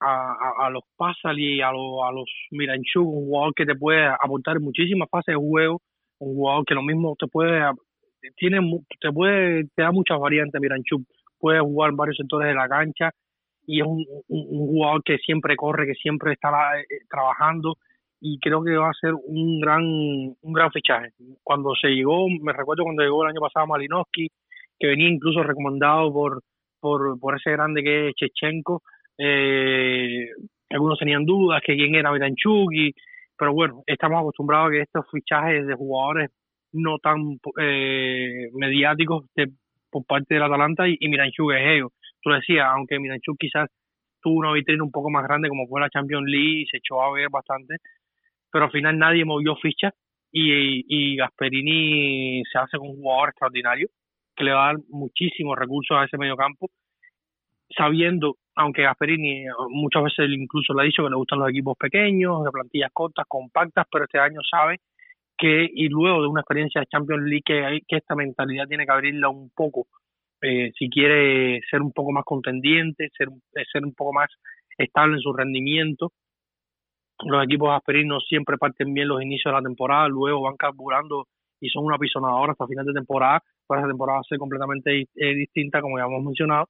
a, a- los Pasali, a, los a los Miranchuk, un jugador que te puede aportar muchísimas fases de juego, un jugador que lo mismo te puede, tiene, te puede, te da muchas variantes Miranchuk, puede jugar en varios sectores de la cancha, y es un, un, jugador que siempre corre, que siempre está eh, trabajando y creo que va a ser un gran un gran fichaje. Cuando se llegó, me recuerdo cuando llegó el año pasado Malinowski, que venía incluso recomendado por por, por ese grande que es Chechenko, eh, algunos tenían dudas que quién era Miranchuk, pero bueno, estamos acostumbrados a que estos fichajes de jugadores no tan eh, mediáticos de, por parte del Atalanta y, y Miranchuk es ellos tú decías, aunque Miranchuk quizás tuvo una vitrina un poco más grande como fue la Champions League y se echó a ver bastante, pero al final nadie movió ficha y, y Gasperini se hace con un jugador extraordinario que le va a dar muchísimos recursos a ese mediocampo, sabiendo, aunque Gasperini muchas veces incluso le ha dicho que le gustan los equipos pequeños, de plantillas cortas, compactas, pero este año sabe que y luego de una experiencia de Champions League que, que esta mentalidad tiene que abrirla un poco eh, si quiere ser un poco más contendiente, ser, ser un poco más estable en su rendimiento. Los equipos asperinos siempre parten bien los inicios de la temporada, luego van carburando y son una pisonadora hasta final de temporada, para esa temporada va a ser completamente eh, distinta, como ya hemos mencionado.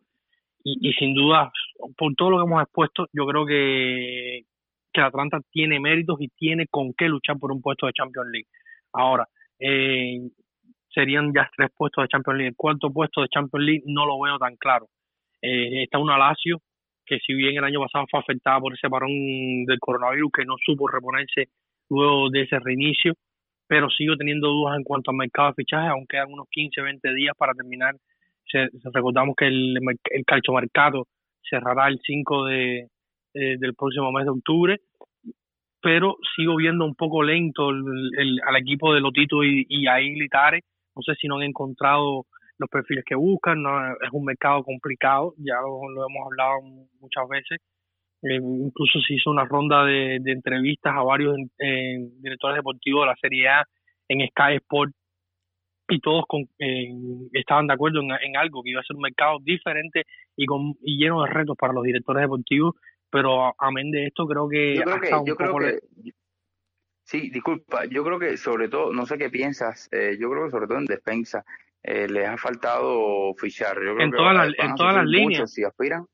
Y, y, sin duda, por todo lo que hemos expuesto, yo creo que, que Atlanta tiene méritos y tiene con qué luchar por un puesto de Champions League. Ahora, eh, serían ya tres puestos de Champions League. El cuarto puesto de Champions League no lo veo tan claro. Eh, está una Lazio que si bien el año pasado fue afectada por ese parón del coronavirus que no supo reponerse luego de ese reinicio, pero sigo teniendo dudas en cuanto al mercado de fichajes, aún quedan unos 15, 20 días para terminar. Se, recordamos que el, el calchomercado cerrará el 5 de, del próximo mes de octubre pero sigo viendo un poco lento el, el, al equipo de Lotito y, y Litare no sé si no han encontrado los perfiles que buscan, no, es un mercado complicado, ya lo, lo hemos hablado muchas veces, eh, incluso se hizo una ronda de, de entrevistas a varios eh, directores deportivos de la Serie A en Sky Sport y todos con, eh, estaban de acuerdo en, en, algo, que iba a ser un mercado diferente y, con, y lleno de retos para los directores deportivos, pero amén de esto creo que... Yo creo que, yo creo que Sí, disculpa, yo creo que sobre todo, no sé qué piensas, eh, yo creo que sobre todo en defensa eh, les ha faltado fichar. Yo creo en que van en todas las líneas. Si aspiran.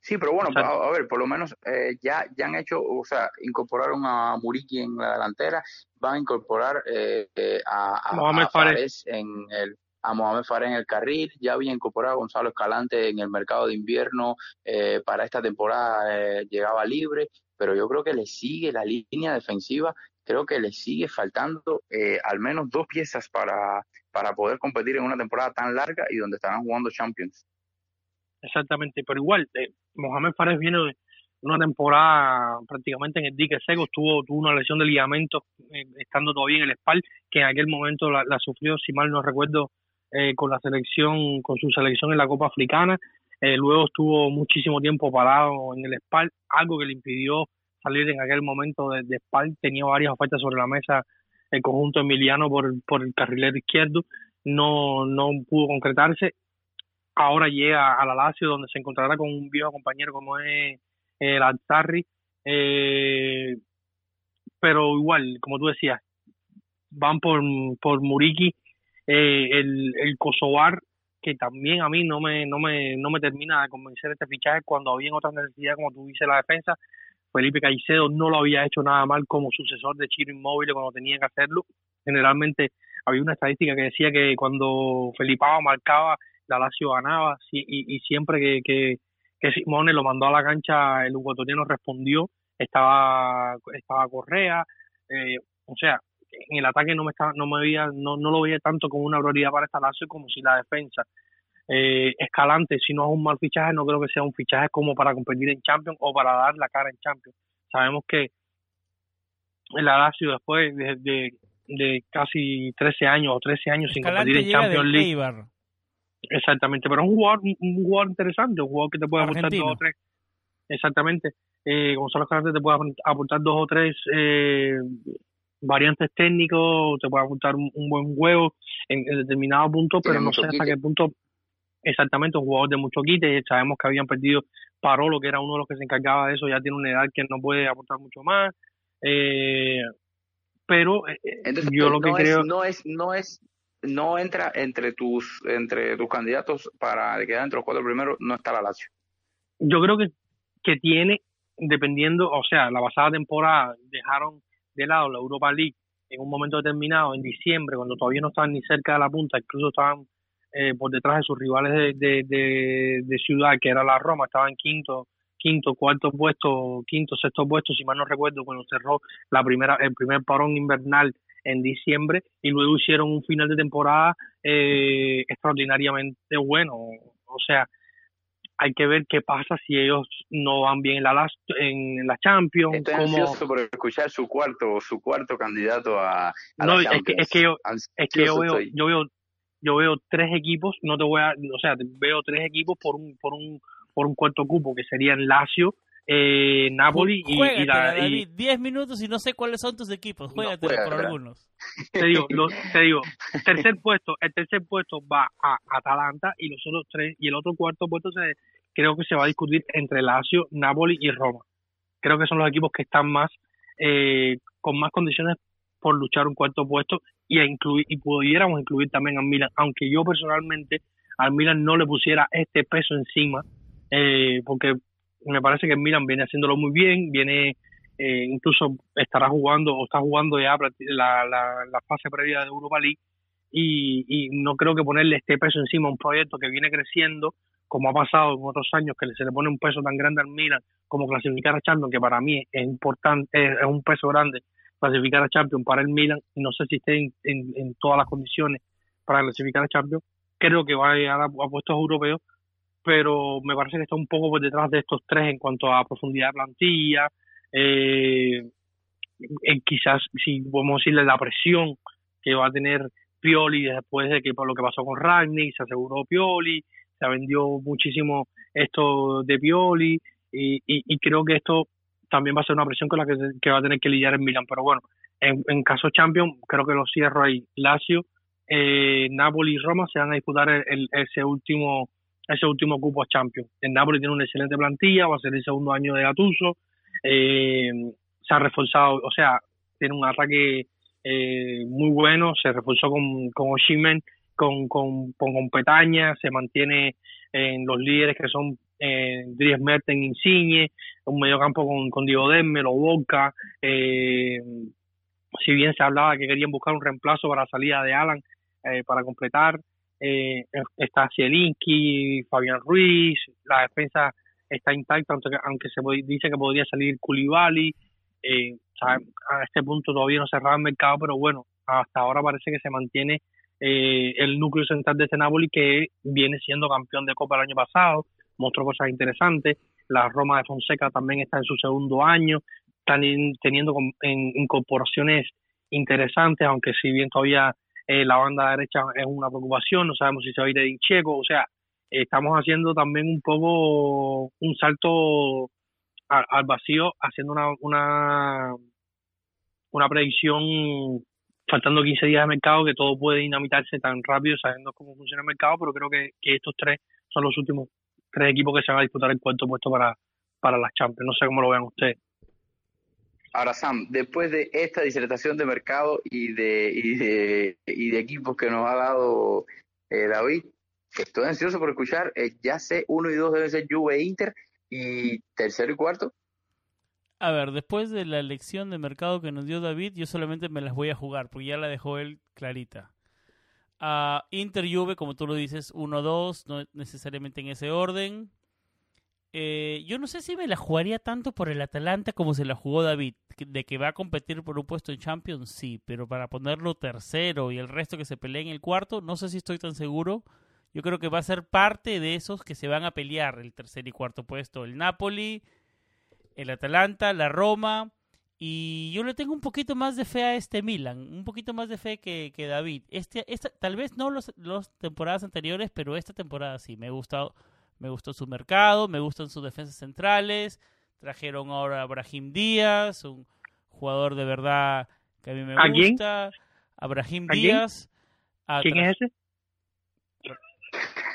Sí, pero bueno, a, a, ver, por lo menos eh, ya, ya han hecho, o sea, incorporaron a Muriki en la delantera, van a incorporar eh, a, a, Mohamed a Fares en el a Mohamed Fares en el carril, ya había incorporado a Gonzalo Escalante en el mercado de invierno eh, para esta temporada, eh, llegaba libre, pero yo creo que le sigue la línea defensiva, creo que le sigue faltando eh, al menos dos piezas para, para poder competir en una temporada tan larga y donde estarán jugando Champions. Exactamente, pero igual, eh, Mohamed Fares viene de una temporada prácticamente en el dique seco, tuvo, tuvo una lesión de ligamento eh, estando todavía en el SPAL, que en aquel momento la sufrió, si mal no recuerdo, eh, con la selección, con su selección en la Copa Africana, eh, luego estuvo muchísimo tiempo parado en el SPAL, algo que le impidió salir en aquel momento de, de Spal, tenía varias ofertas sobre la mesa el conjunto emiliano por, por el carrilero izquierdo, no, no pudo concretarse. Ahora llega a la Lazio, donde se encontrará con un viejo compañero como es el Alzarri, eh, pero igual, como tú decías, van por, por Muriki, eh, el, el Kosovar, que también a mí no me, no me, no me termina de convencer este fichaje cuando había otras necesidades, como tú dices, la defensa. Felipe Caicedo no lo había hecho nada mal como sucesor de Chiro Inmóvil cuando tenía que hacerlo. Generalmente había una estadística que decía que cuando Felipao marcaba, la Lazio ganaba y, y siempre que, que, que Simone lo mandó a la cancha, el ecuatoriano respondió, estaba, estaba Correa, eh, o sea, en el ataque no me estaba, no me veía, no, no lo veía tanto como una prioridad para esta Lazio como si la defensa. Eh, Escalante, si no es un mal fichaje, no creo que sea un fichaje como para competir en Champions o para dar la cara en Champions. Sabemos que el Lazio después de, de, de, casi 13 años o 13 años sin competir en Champions League. Eibar. Exactamente, pero es un jugador, un jugador interesante, un jugador que te puede aportar dos o tres. Exactamente. Eh, Gonzalo Escalante te puede aportar dos o tres eh, variantes técnicos, te puede aportar un, un buen juego en, en determinado punto, pero no sé hasta qué punto exactamente un jugador de mucho quite. Sabemos que habían perdido Parolo, que era uno de los que se encargaba de eso, ya tiene una edad que no puede aportar mucho más. Eh, pero eh, Entonces, yo lo que creo no es, no es, no entra entre tus, entre tus candidatos para quedar entre los cuatro primeros, no está la Lazio. Yo creo que, que tiene, dependiendo, o sea, la pasada temporada dejaron de lado la Europa League en un momento determinado, en diciembre, cuando todavía no estaban ni cerca de la punta, incluso estaban eh, por detrás de sus rivales de, de, de, ciudad, que era la Roma, estaban quinto, quinto, cuarto puesto, quinto, sexto puesto, si mal no recuerdo, cuando cerró la primera, el primer parón invernal en diciembre y luego hicieron un final de temporada eh, extraordinariamente bueno. O sea, hay que ver qué pasa si ellos no van bien en la en la Champions. Estoy ansioso por escuchar su cuarto su cuarto candidato a, a no, la es que es que yo es que yo veo yo veo yo veo tres equipos, no te voy a, o sea, veo tres equipos por un por un por un cuarto cupo que serían Lazio, eh, Napoli y, y, la, David, 10 minutos y no sé cuáles son tus equipos, juégatelo no, por algunos. Te digo, [LAUGHS] lo, te digo, tercer puesto, el tercer puesto va a Atalanta y los otros tres y el otro cuarto puesto se creo que se va a discutir entre Lazio, Napoli y Roma. Creo que son los equipos que están más eh, con más condiciones por luchar un cuarto puesto y a incluir y pudiéramos incluir también al Milan, aunque yo personalmente al Milan no le pusiera este peso encima, eh, porque me parece que Milan viene haciéndolo muy bien, viene eh, incluso estará jugando o está jugando ya la fase previa de Europa League y, y no creo que ponerle este peso encima a un proyecto que viene creciendo como ha pasado en otros años, que se le pone un peso tan grande al Milan como clasificar a Champions, que para mí es importante, es, un peso grande clasificar a Champions para el Milan, no sé si esté en, en, todas las condiciones para clasificar a Champions, creo que va a llegar a, puestos europeos, pero me parece que está un poco por detrás de estos tres en cuanto a profundidad de plantilla, eh, en quizás, si podemos decirle, la presión que va a tener Pioli después de que por lo que pasó con Ragnick, se aseguró Pioli, se vendió muchísimo esto de Pioli y, creo que esto también va a ser una presión con la que, que va a tener que lidiar en Milan. Pero bueno, en, en caso Champions, creo que lo cierro ahí. Lazio, eh, Napoli y Roma se van a disputar el, ese último ese último cupo Champions. El Napoli tiene una excelente plantilla, va a ser el segundo año de Gattuso, eh, se ha reforzado, o sea, tiene un ataque eh, muy bueno, se reforzó con, con Oshimen, con, con, con Petaña, se mantiene en los líderes que son eh, Dries Merten, Insigne, un mediocampo con, con Diego Demmelo, Boca, eh, si bien se hablaba que querían buscar un reemplazo para la salida de Alan eh, para completar, eh, está Zielinski, Fabián Ruiz, la defensa está intacta, aunque, aunque se dice que podría salir Koulibaly, eh, a este punto todavía no cerraba el mercado, pero bueno, hasta ahora parece que se mantiene eh, el núcleo central de Napoli que viene siendo campeón de Copa el año pasado, mostró cosas interesantes, la Roma de Fonseca también está en su segundo año, están teniendo en, incorporaciones interesantes, aunque si bien todavía eh, la banda derecha es una preocupación, no sabemos si se va a ir de Checo, o sea, estamos haciendo también un poco un salto al, al vacío haciendo una, una, una predicción faltando 15 días de mercado que todo puede dinamitarse tan rápido sabiendo cómo funciona el mercado, pero creo que, que estos tres son los últimos tres equipos que se van a disputar el cuarto puesto para, para las Champions. No sé cómo lo vean ustedes. Ahora, Sam, después de esta disertación de mercado y de, y de, y de equipos que nos ha dado eh, David, estoy ansioso por escuchar. eh, ya sé, uno y dos deben ser Juve e Inter, y tercero y cuarto. A ver, después de la lección de mercado que nos dio David, yo solamente me las voy a jugar, porque ya la dejó él clarita. Ah, Inter Juve, como tú lo dices, 1-2, no necesariamente en ese orden. Eh, yo no sé si me la jugaría tanto por el Atalanta como se la jugó David, de que va a competir por un puesto en Champions, sí, pero para ponerlo tercero y el resto que se pelee en el cuarto, no sé si estoy tan seguro. Yo creo que va a ser parte de esos que se van a pelear el tercer y cuarto puesto. El Napoli, el Atalanta, la Roma. Y yo le tengo un poquito más de fe a este Milan, un poquito más de fe que, que David. Este, esta, tal vez no los, los temporadas anteriores, pero esta temporada sí. Me, ha gustado, me gustó su mercado, me gustan sus defensas centrales. Trajeron ahora a Brahim Díaz, un jugador de verdad que a mí me ¿A quién? gusta. A Brahim. Díaz. ¿Quién es ese?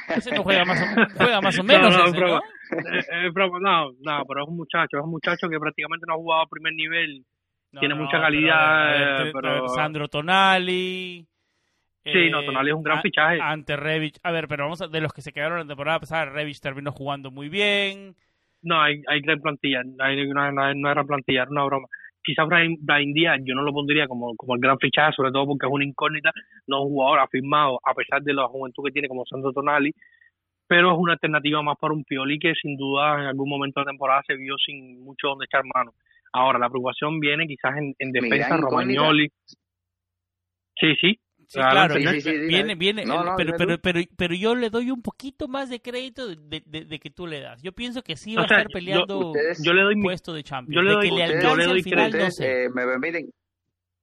Ese no juega más o, [LAUGHS] juega más o menos. no, broma. Eh, eh, broma, no, no, pero es un muchacho, es un muchacho que prácticamente no ha jugado a primer nivel. No, Tiene mucha calidad, a ver, eh, te- pero- Sandro Tonali. Sí, no, Tonali es un gran a- fichaje. Ante Rebic. A ver, pero vamos a, de los que se quedaron la temporada pasada, Rebic terminó jugando muy bien. No, hay, hay gran plantilla, hay una, una, una gran plantilla, era una broma. Quizás Brian, Brian Díaz yo no lo pondría como, como el gran fichaje, sobre todo porque es una incógnita, no es un jugador afirmado, a pesar de la juventud que tiene como Sandro Tonali, pero es una alternativa más para un Pioli que sin duda en algún momento de la temporada se vio sin mucho donde echar mano. Ahora, la preocupación viene quizás en, en defensa. Romagnoli. Sí, sí, Sí, Claro, claro, sí, vi- sí, sí, viene, sí. viene, No, no, pero, pero, pero, pero yo le doy un poquito más de crédito de, de- de que tú le das. Yo pienso que sí O va sea, a estar yo- peleando ustedes- yo le doy mi, puesto de Champions. yo le de doy- que le Ustedes- yo le doy al final, no Ustedes, sé. eh, me permiten,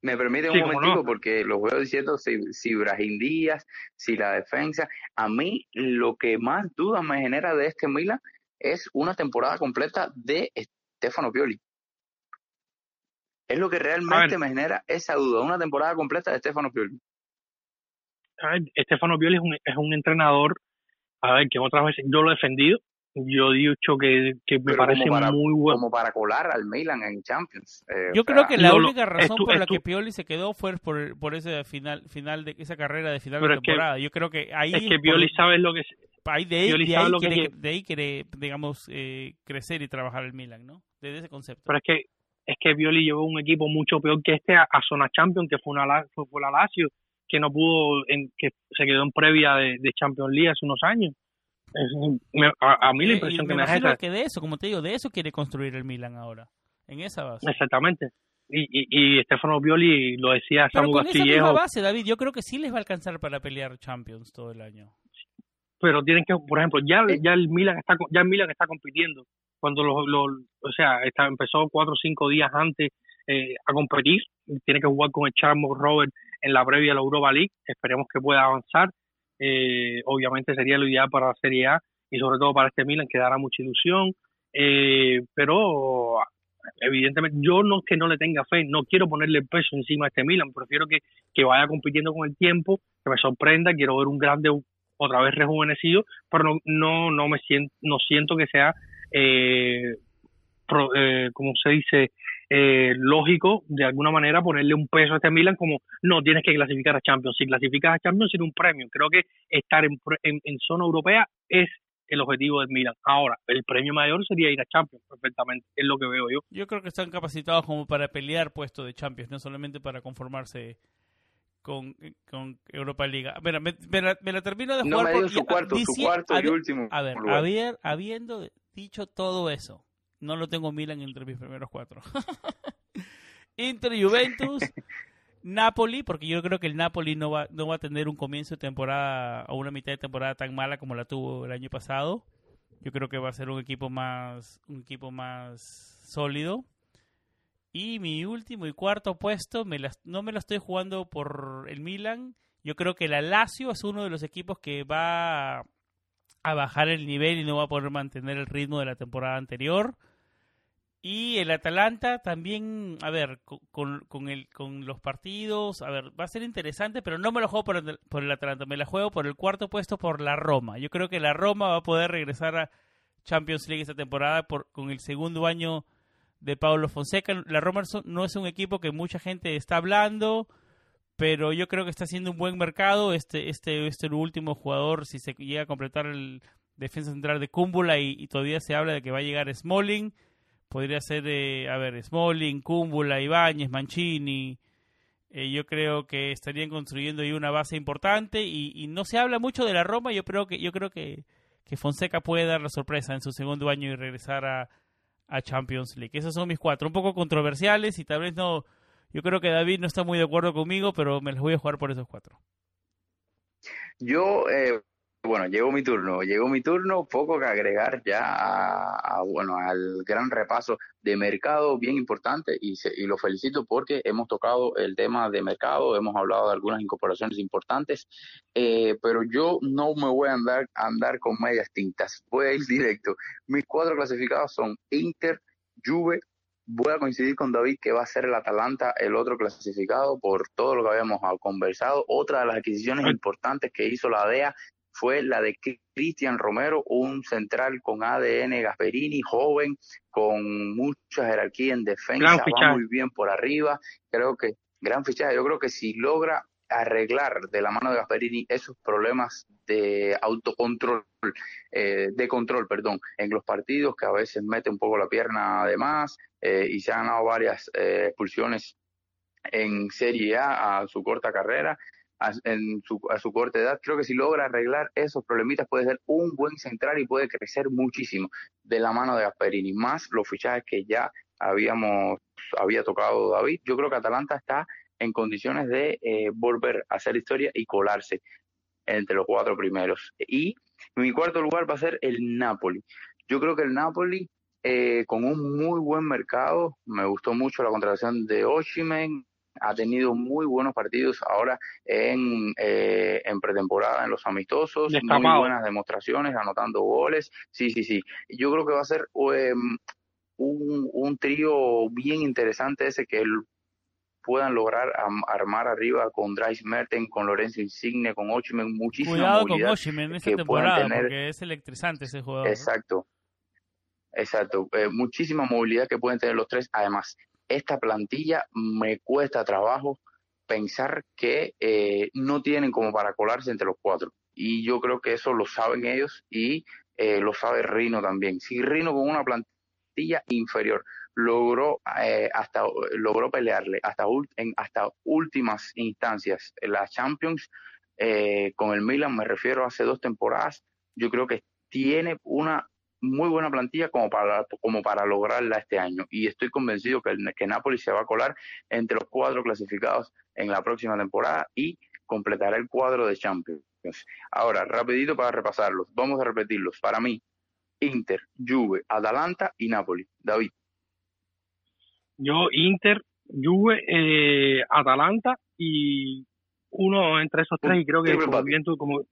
me permiten Sí, un momentico no. porque los veo diciendo si, si Brahim Díaz, si la defensa. A mí lo que más dudas me genera de este Milan es una temporada completa de Stefano Pioli. Es lo que realmente me genera esa duda, una temporada completa de Stefano Pioli. Estefano Pioli es un, es un entrenador, a ver, que otras veces yo lo he defendido, yo he dicho que, que me parece para- muy bueno. Como para colar al Milan en Champions. Eh, Yo sea, creo que la única razón por la que Pioli se quedó fue por, por ese final, final de esa carrera de final Pero de que- temporada. Yo creo que ahí Es que por- Pioli sabe lo que es, ahí de, ahí, Pioli de, sabe ahí lo que quiere, quiere. de ahí quiere, digamos, eh, crecer y trabajar el Milan, ¿no? Desde ese concepto. pero es que es que Pioli llevó un equipo mucho peor que este a, a zona Champions, que fue una fue, fue la Lazio, que no pudo, en, que se quedó en previa de, de Champions League hace unos años. Es- me- a, a mí la impresión y que me me da es esa. que de eso, como te digo, de eso quiere construir el Milan ahora. En esa base. Exactamente. Y, y, y Stefano Pioli lo decía Pero Samu con esa misma Castillejo, base, David, yo creo que sí les va a alcanzar para pelear Champions todo el año. pero tienen que, por ejemplo, ya, Eh. ya el Milan está ya el Milan está compitiendo. Cuando lo, lo- o sea, está, empezó cuatro o cinco días antes eh, a competir, tiene que jugar con el Charmo Robert en la previa de la Europa League, esperemos que pueda avanzar. Eh, obviamente sería lo ideal para la Serie A y sobre todo para este Milan que dará mucha ilusión. Eh, pero evidentemente yo no es que no le tenga fe, no quiero ponerle peso encima a este Milan, prefiero que, que vaya compitiendo con el tiempo, que me sorprenda, quiero ver un grande otra vez rejuvenecido, pero no no, no me siento no siento que sea eh, pro- eh, como se dice eh, lógico de alguna manera ponerle un peso a este Milan como no tienes que clasificar a Champions, si clasificas a Champions tiene un premio, creo que estar en, pre- en, en zona europea es el objetivo del Milan. Ahora, el premio mayor sería ir a Champions, perfectamente, es lo que veo yo. Yo creo que están capacitados como para pelear puesto de Champions, no solamente para conformarse con, con Europa Liga. Mira, me, me la, me la termino de No jugar me dio por- su cuarto, su dici- cuarto y habi- último A ver, haber- habiendo dicho todo eso, no lo tengo Milan entre mis primeros cuatro. [LAUGHS] Inter Juventus, [LAUGHS] Napoli, porque yo creo que el Napoli no va, no va a tener un comienzo de temporada o una mitad de temporada tan mala como la tuvo el año pasado. Yo creo que va a ser un equipo más, un equipo más sólido. Y mi último y cuarto puesto, me las- no me lo estoy jugando por el Milan. Yo creo que la Lazio es uno de los equipos que va a bajar el nivel y no va a poder mantener el ritmo de la temporada anterior. Y el Atalanta también, a ver, co- con, con, el, con los partidos, a ver, va a ser interesante, pero no me lo juego por el, por el Atalanta, me la juego por el cuarto puesto por la Roma. Yo creo que la Roma va a poder regresar a Champions League esta temporada por, con el segundo año de Paulo Fonseca. La Roma no es un equipo que mucha gente está hablando, pero yo creo que está haciendo un buen mercado. Este, este, este último jugador, si se llega a completar el defensa central de Cúmbula y, y todavía se habla de que va a llegar Smalling, podría ser, eh, a ver, Smalling, Cúmbula, Ibáñez, Mancini. Eh, yo creo que estarían construyendo ahí una base importante y, no se habla mucho de la Roma. Yo creo que yo creo que, que Fonseca puede dar la sorpresa en su segundo año y regresar a, a Champions League. Esos son mis cuatro, un poco controversiales y tal vez no. Yo creo que David no está muy de acuerdo conmigo, pero me los voy a jugar por esos cuatro. Yo, eh, bueno, llegó mi turno, llegó mi turno, poco que agregar ya a, a, bueno, al gran repaso de mercado bien importante y, se- y lo felicito porque hemos tocado el tema de mercado, hemos hablado de algunas incorporaciones importantes, eh, pero yo no me voy a andar, andar con medias tintas, voy a ir [LAUGHS] directo. Mis cuatro clasificados son Inter, Juve, voy a coincidir con David que va a ser el Atalanta el otro clasificado por todo lo que habíamos conversado. Otra de las adquisiciones importantes que hizo la DEA fue la de Cristian Romero, un central con ADN Gasperini, joven, con mucha jerarquía en defensa, va muy bien por arriba. Creo que, gran fichaje, yo creo que si logra arreglar de la mano de Gasperini esos problemas de autocontrol, eh, de control, perdón, en los partidos que a veces mete un poco la pierna de más eh, y se han ganado varias eh, expulsiones en Serie A a su corta carrera, a, en su, a su corta edad. Creo que si logra arreglar esos problemitas puede ser un buen central y puede crecer muchísimo de la mano de Gasperini, más los fichajes que ya habíamos había tocado David. Yo creo que Atalanta está en condiciones de eh, volver a hacer historia y colarse entre los cuatro primeros. Y mi cuarto lugar va a ser el Napoli. Yo creo que el Napoli, eh, con un muy buen mercado, me gustó mucho la contratación de Oshimen, ha tenido muy buenos partidos ahora en, eh, en pretemporada, en los amistosos, muy buenas demostraciones, anotando goles. Sí, sí, sí. Yo creo que va a ser eh, un, un trío bien interesante ese que el- puedan lograr armar arriba con Dries Merten, con Lorenzo Insigne, con Oshimen, muchísima Cuidado con movilidad. Oshimen esta temporada, tener- porque es electrizante ese jugador. ¿no? Exacto, exacto. Eh, muchísima movilidad que pueden tener los tres. Además, esta plantilla me cuesta trabajo pensar que eh, no tienen como para colarse entre los cuatro. Y yo creo que eso lo saben ellos y eh, lo sabe Rino también. Si Rino con una plantilla inferior logró eh, hasta logró pelearle hasta en hasta últimas instancias en la Champions eh, con el Milan me refiero hace dos temporadas yo creo que tiene una muy buena plantilla como para como para lograrla este año. Y estoy convencido que el, que Napoli se va a colar entre los cuatro clasificados en la próxima temporada y completará el cuadro de Champions. Ahora rapidito para repasarlos. Vamos a repetirlos. Para mí Inter, Juve, Atalanta y Napoli. David. Yo, Inter, Juve, eh, Atalanta y uno entre esos tres. Y creo que, como bien tú, como,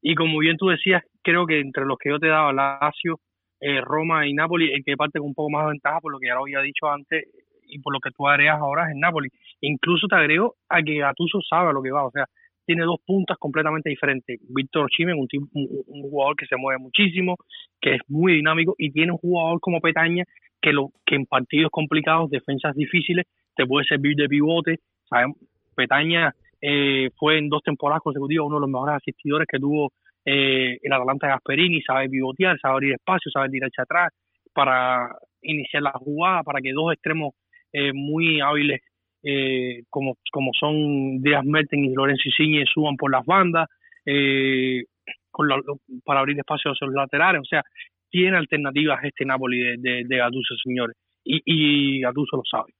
y como bien tú decías, creo que entre los que yo te daba, Lazio, eh, Roma y Napoli, el que parte con un poco más de ventaja, por lo que ya lo había dicho antes y por lo que tú agregas ahora es el Napoli. Incluso te agrego a que Gattuso sabe a lo que va, o sea, tiene dos puntas completamente diferentes. Víctor Chimen, un, un, un jugador que se mueve muchísimo, que es muy dinámico, y tiene un jugador como Petaña que lo que en partidos complicados, defensas difíciles, te puede servir de pivote. Sabemos, Petaña eh, fue en dos temporadas consecutivas uno de los mejores asistidores que tuvo eh, el Atalanta de Gasperini, sabe pivotear, sabe abrir espacio, sabe tirar hacia atrás para iniciar la jugada, para que dos extremos eh, muy hábiles eh, como, como son Díaz Merten y Lorenzo Insigne suban por las bandas eh, con la- para abrir espacio hacia los laterales, o sea, tiene alternativas este Napoli de, de, de Gattuso, señores, y, y Gattuso lo sabe.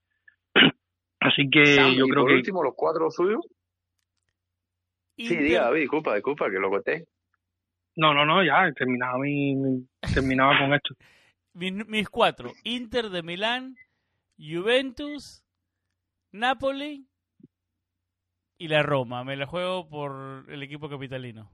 [CLEARS THROAT] Así que yo y creo por que último, los cuatro suyos. Sí, diga, David, disculpa, disculpa, que lo corté. No, no, no, ya terminaba mi, mi- terminaba con esto. mis, mis cuatro: Inter de Milán, Juventus, Napoli y la Roma. Me la juego por el equipo capitalino.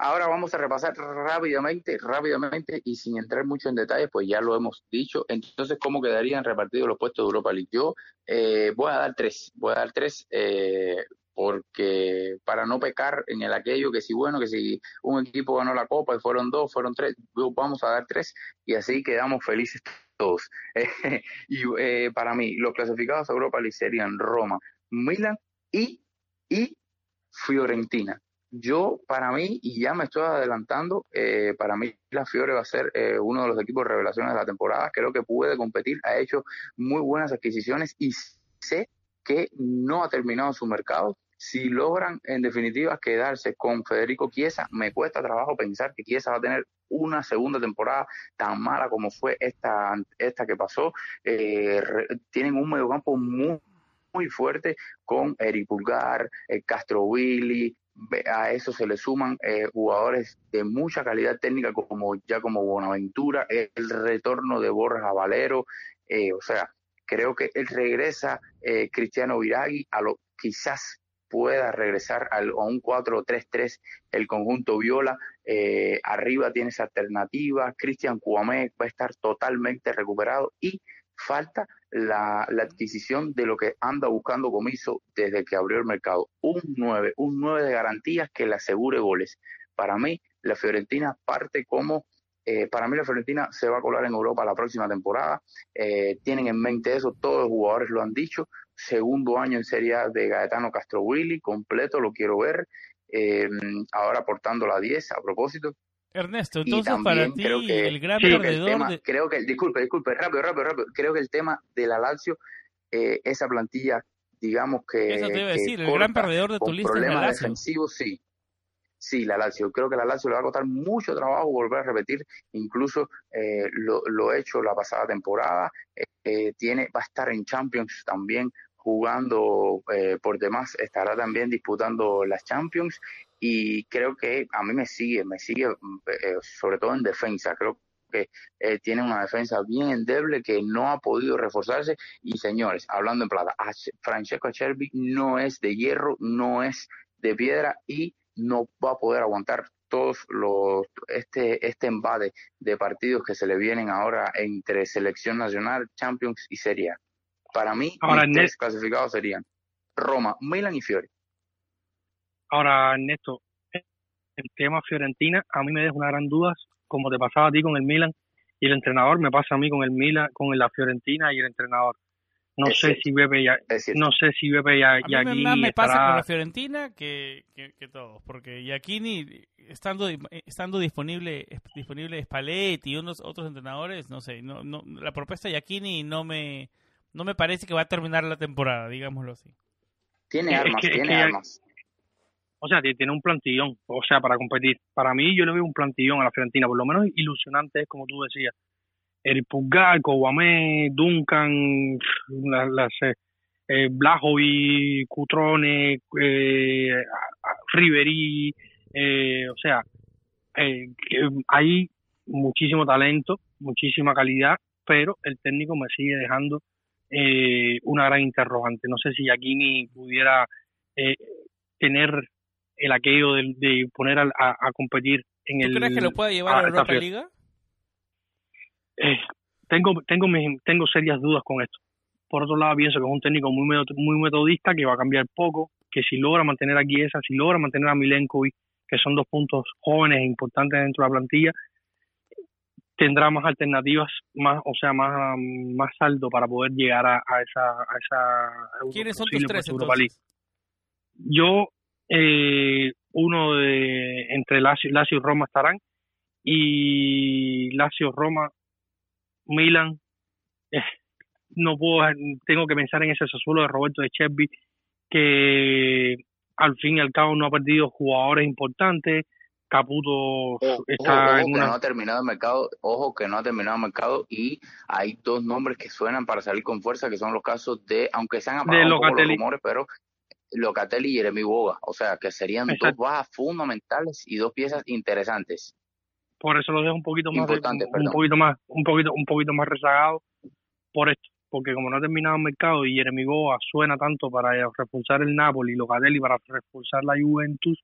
Ahora vamos a repasar rápidamente, rápidamente y sin entrar mucho en detalles, pues ya lo hemos dicho. Entonces, ¿cómo quedarían repartidos los puestos de Europa League? Yo eh, voy a dar tres, voy a dar tres eh, porque para no pecar en el aquello que si bueno, que si un equipo ganó la copa y fueron dos, fueron tres, vamos a dar tres y así quedamos felices todos. [LAUGHS] y eh, para mí, los clasificados a Europa League serían Roma, Milan y, y Fiorentina. Yo, para mí, y ya me estoy adelantando, eh, para mí la Fiore va a ser eh, uno de los equipos revelaciones de la temporada. Creo que puede competir, ha hecho muy buenas adquisiciones y sé que no ha terminado su mercado. Si logran, en definitiva, quedarse con Federico Chiesa, me cuesta trabajo pensar que Chiesa va a tener una segunda temporada tan mala como fue esta, esta que pasó. Eh, tienen un mediocampo muy muy fuerte con Eric Pulgar, Castro Willy, a eso se le suman eh, jugadores de mucha calidad técnica como ya como Bonaventura, el retorno de Borja Valero, eh, o sea, creo que él regresa eh, Cristiano Viragui a lo quizás pueda regresar a un 4-3-3 el conjunto Viola, arriba tiene esa alternativa, Cristian Cuamé va a estar totalmente recuperado y falta la, adquisición de lo que anda buscando Comiso desde que abrió el mercado. Un 9, un 9 de garantías que le asegure goles. Para mí, la Fiorentina parte como, eh, para mí la Fiorentina se va a colar en Europa la próxima temporada. Eh, tienen en mente eso, todos los jugadores lo han dicho. Segundo año en Serie A de Gaetano Castro Willy, completo, lo quiero ver. Eh, ahora aportando la 10 a propósito. Ernesto, entonces para ti el gran perdedor... Creo que, disculpe, disculpe, rápido, rápido, rápido. Creo que el tema de la Lazio, eh, esa plantilla, digamos que... Eso te iba a decir, el gran perdedor de tu lista es la Lazio. defensivos, sí. Sí, la Lazio. Creo que la Lazio le va a costar mucho trabajo volver a repetir, incluso eh, lo, lo hecho la pasada temporada. Eh, tiene, va a estar en Champions también jugando eh, por demás, estará también disputando las Champions. Y creo que a mí me sigue, me sigue eh, sobre todo en defensa, creo que eh, tiene una defensa bien endeble que no ha podido reforzarse. Y señores, hablando en plata, Francesco Acerbi no es de hierro, no es de piedra y no va a poder aguantar todos los este este embate de partidos que se le vienen ahora entre selección nacional, Champions y Serie A. Para mí, ahora, mis tres clasificados serían Roma, Milan y Fiore. Ahora, Ernesto, el tema Fiorentina a mí me deja una gran duda, como te pasaba a ti con el Milan y el entrenador, me pasa a mí con el Milan, con la Fiorentina y el entrenador. No sé si Bebe ya, no sé si Bebe ya, a mí más me pasa con la Fiorentina que, que, todos, porque Giacchini estando estando disponible disponible Spalletti y unos otros entrenadores, no sé, no, no la propuesta de Giacchini no me no me parece que va a terminar la temporada, digámoslo así. Tiene armas, tiene armas o sea, tiene un plantillón, o sea, para competir. Para mí, yo le veo un plantillón a la Fiorentina, por lo menos ilusionante es como tú decías. El Pulgar, Kowame, Duncan, las, las eh, Blajovic, Cutrone, eh, Riverí, eh, o sea, eh, hay muchísimo talento, muchísima calidad, pero el técnico me sigue dejando eh, una gran interrogante. No sé si Aquini pudiera eh, tener el aquello de, poner a, a, competir en el... ¿Tú crees que lo puede llevar a, la Europa Liga? Eh, tengo, tengo, tengo serias dudas con esto. Por otro lado, pienso que es un técnico muy, muy metodista, que va a cambiar poco, que si logra mantener a Chiesa, si logra mantener a Milenkovic, que son dos puntos jóvenes e importantes dentro de la plantilla, tendrá más alternativas, más, o sea, más, más saldo para poder llegar a, esa, a esa ¿Quiénes son tus tres entonces? Yo eh, uno de entre Lazio, Lazio y Roma estarán y Lazio, Roma, Milan. Eh, no puedo, tengo que pensar en ese Sassuolo de Roberto de Cherby que al fin y al cabo no ha perdido jugadores importantes. Caputo está en una... que no ha terminado el mercado, ojo que no ha terminado el mercado y hay dos nombres que suenan para salir con fuerza que son los casos de, aunque sean apagados un poco los rumores, pero Locatelli y Jeremy Boga, o sea que serían dos bajas fundamentales y dos piezas interesantes. Por eso lo dejo un poquito más un poquito más un poquito un poquito más rezagado por esto, porque como no ha terminado el mercado y Jeremy Boga suena tanto para reforzar el Napoli y Locatelli para reforzar la Juventus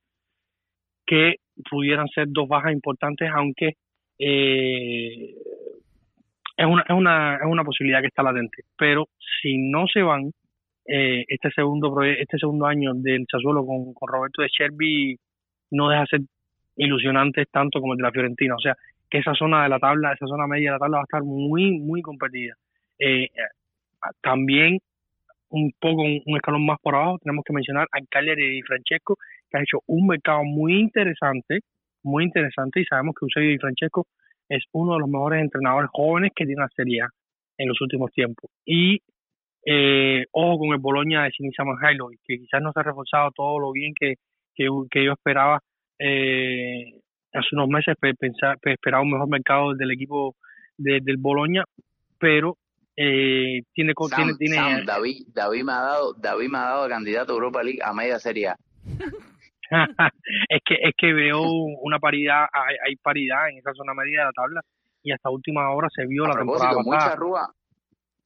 que pudieran ser dos bajas importantes, aunque eh, es una, es una, es una posibilidad que está latente. Pero si no se van, eh, este segundo este segundo año del Sassuolo con, con Roberto de Cherby no deja de ser ilusionante tanto como el de la Fiorentina. O sea, que esa zona de la tabla, esa zona media de la tabla va a estar muy, muy competida. Eh, también un poco un, un escalón más por abajo tenemos que mencionar a Cagliari y Francesco que ha hecho un mercado muy interesante muy interesante y sabemos que Eusebio Di Francesco es uno de los mejores entrenadores jóvenes que tiene la Serie A en los últimos tiempos y eh, ojo con el Boloña de Sinisa Manjailovic que quizás no se ha reforzado todo lo bien que, que, que yo esperaba eh, hace unos meses pensar, pe- esperaba un mejor mercado del equipo de- del Boloña pero eh, tiene, Sam, tiene, tiene Sam, David, David me ha dado, David me ha dado candidato a Europa League a media Serie A. [LAUGHS] [LAUGHS] es que es que veo una paridad hay, hay paridad en esa zona media de la tabla y hasta última hora se vio A la temporada propósito, muy charrúa,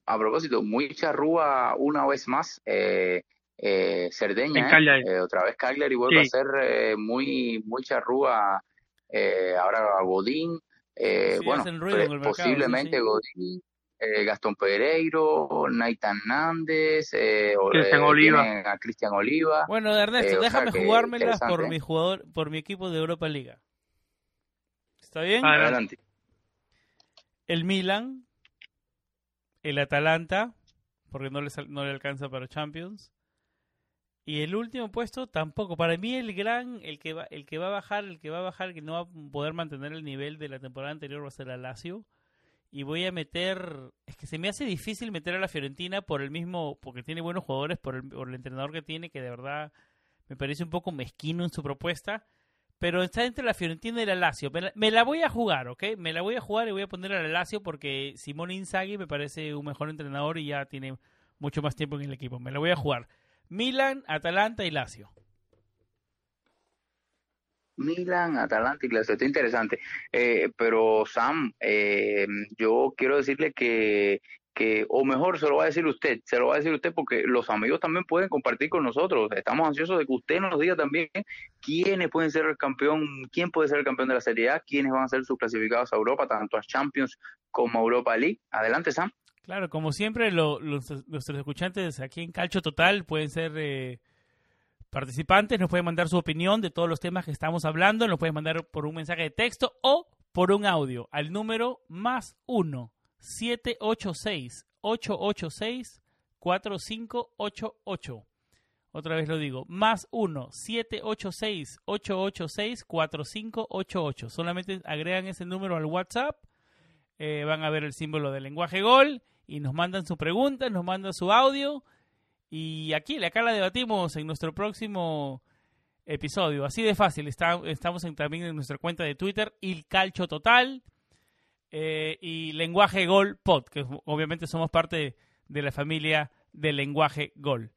a propósito, muy charrúa una vez más, eh, eh, Cerdeña, ¿eh? Otra vez Cagliari vuelve Sí. a ser eh, muy, muy charrúa, eh, ahora Godín, eh, Sí, bueno, ruido mercado, posiblemente sí, sí. Godín, eh, Gastón Pereiro, Naitan Nández, eh, o- Cristian eh, Oliva. tienen a Cristian Oliva, Bueno, Ernesto, Eh, o sea déjame que jugármelas por mi jugador, por mi equipo de Europa Liga. ¿Está bien? Adelante. El Milan, el Atalanta, porque no le, no le alcanza para Champions. Y el último puesto tampoco. Para mí el gran, el que va, el que va a bajar, el que va a bajar, el que no va a poder mantener el nivel de la temporada anterior va a ser el Lazio. Y voy a meter, es que se me hace difícil meter a la Fiorentina por el mismo, porque tiene buenos jugadores, por el, por el entrenador que tiene, que de verdad me parece un poco mezquino en su propuesta. Pero está entre la Fiorentina y la Lazio. Me la, voy a jugar, ¿ok? Me la voy a jugar y voy a poner a la Lazio porque Simone Inzaghi me parece un mejor entrenador y ya tiene mucho más tiempo en el equipo. Me la voy a jugar. Milan, Atalanta y Lazio. Milan, Atalanta y está interesante. Eh, pero Sam, eh, yo quiero decirle que, que, o mejor se lo va a decir usted, se lo va a decir usted porque los amigos también pueden compartir con nosotros. Estamos ansiosos de que usted nos diga también quiénes pueden ser el campeón, quién puede ser el campeón de la Serie A, quiénes van a ser sus clasificados a Europa, tanto a Champions como a Europa League. Adelante, Sam. Claro, como siempre, lo- los, nuestros escuchantes aquí en Calcho Total pueden ser eh, participantes, nos pueden mandar su opinión de todos los temas que estamos hablando, nos pueden mandar por un mensaje de texto o por un audio al número más 1 786 886 4588. Otra vez lo digo, más 1 786 886 4588. Solamente agregan ese número al WhatsApp eh, van a ver el símbolo del lenguaje gol y nos mandan su pregunta, nos mandan su audio y aquí, acá la debatimos en nuestro próximo episodio. Así de fácil, estamos en- también en nuestra cuenta de Twitter, Il Calcio Total eh, y Lenguaje Gol Pod, que obviamente somos parte de la familia de Lenguaje Gol.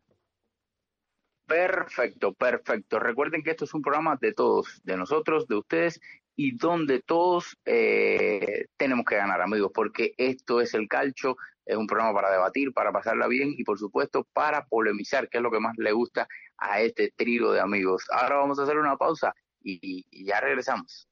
Perfecto, perfecto. Recuerden que esto es un programa de todos, de nosotros, de ustedes y donde todos eh, tenemos que ganar, amigos, porque esto es el calcho, es un programa para debatir, para pasarla bien y por supuesto para polemizar, que es lo que más le gusta a este trío de amigos. Ahora vamos a hacer una pausa y, y ya regresamos.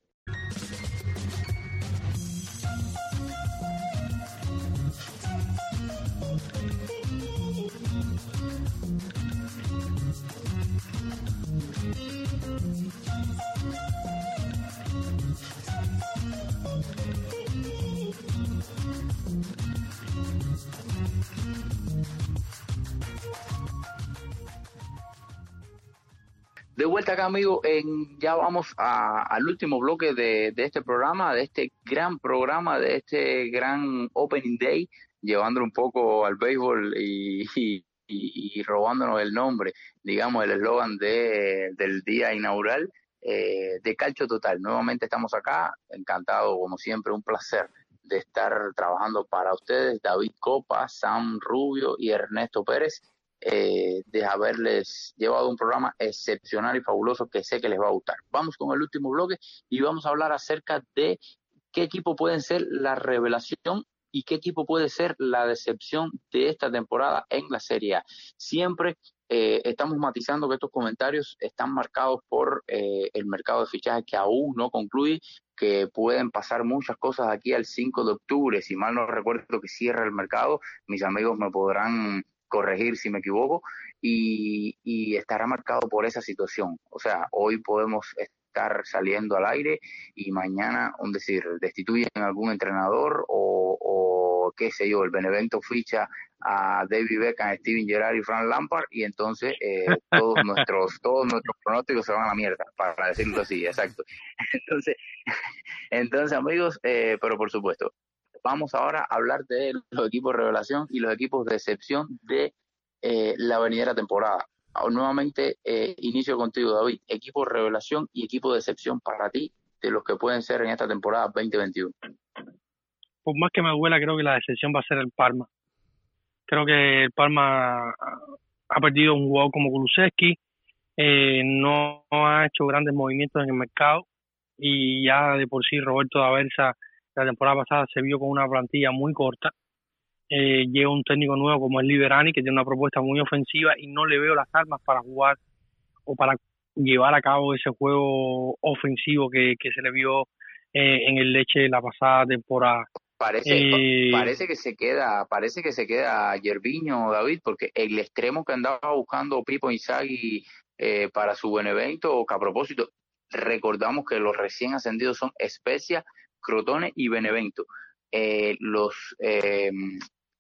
De vuelta acá, amigo, en, ya vamos a- al último bloque de, este programa, de este gran programa, de este gran Opening Day, llevándolo un poco al béisbol y, robándonos el nombre, digamos, el eslogan de, del día inaugural eh, de Calcho Total. Nuevamente estamos acá, encantado, como siempre, un placer de estar trabajando para ustedes, David Copa, Sam Rubio y Ernesto Pérez eh, de haberles llevado un programa excepcional y fabuloso que sé que les va a gustar. Vamos con el último bloque y vamos a hablar acerca de qué equipo pueden ser la revelación y qué equipo puede ser la decepción de esta temporada en la Serie A. Siempre eh, estamos matizando que estos comentarios están marcados por eh, el mercado de fichajes que aún no concluye, que pueden pasar muchas cosas aquí al 5 de octubre. Si mal no recuerdo que cierra el mercado, mis amigos me podrán corregir si me equivoco, y, y estará marcado por esa situación. O sea, hoy podemos estar saliendo al aire y mañana, un decir, destituyen a algún entrenador o, o qué sé yo, el Benevento ficha a David Beckham, Steven Gerrard y Frank Lampard y entonces eh, [LAUGHS] todos nuestros todos nuestros pronósticos se van a la mierda, para decirlo así, exacto. [LAUGHS] Entonces, [LAUGHS] entonces amigos, eh, pero por supuesto, vamos ahora a hablar de los equipos revelación y los equipos de excepción de eh, la venidera temporada. Ahora, nuevamente eh, inicio contigo, David. Equipo revelación y equipo de excepción para ti de los que pueden ser en esta temporada 2021. Por más que me duela, creo que la decepción va a ser el Parma. Creo que el Parma ha perdido un jugador como Kulusevski, eh, no ha hecho grandes movimientos en el mercado y ya de por sí Roberto Daversa la temporada pasada se vio con una plantilla muy corta. Eh, llega un técnico nuevo como es Liberani que tiene una propuesta muy ofensiva y no le veo las armas para jugar o para llevar a cabo ese juego ofensivo que, que se le vio eh, en el Leche la pasada temporada. Parece, Eh, parece que se queda, parece que se queda Yerviño, David, porque el extremo que andaba buscando Pipo Inzaghi eh, para su Benevento, que a propósito, recordamos que los recién ascendidos son Especia, Crotone y Benevento. Eh, eh,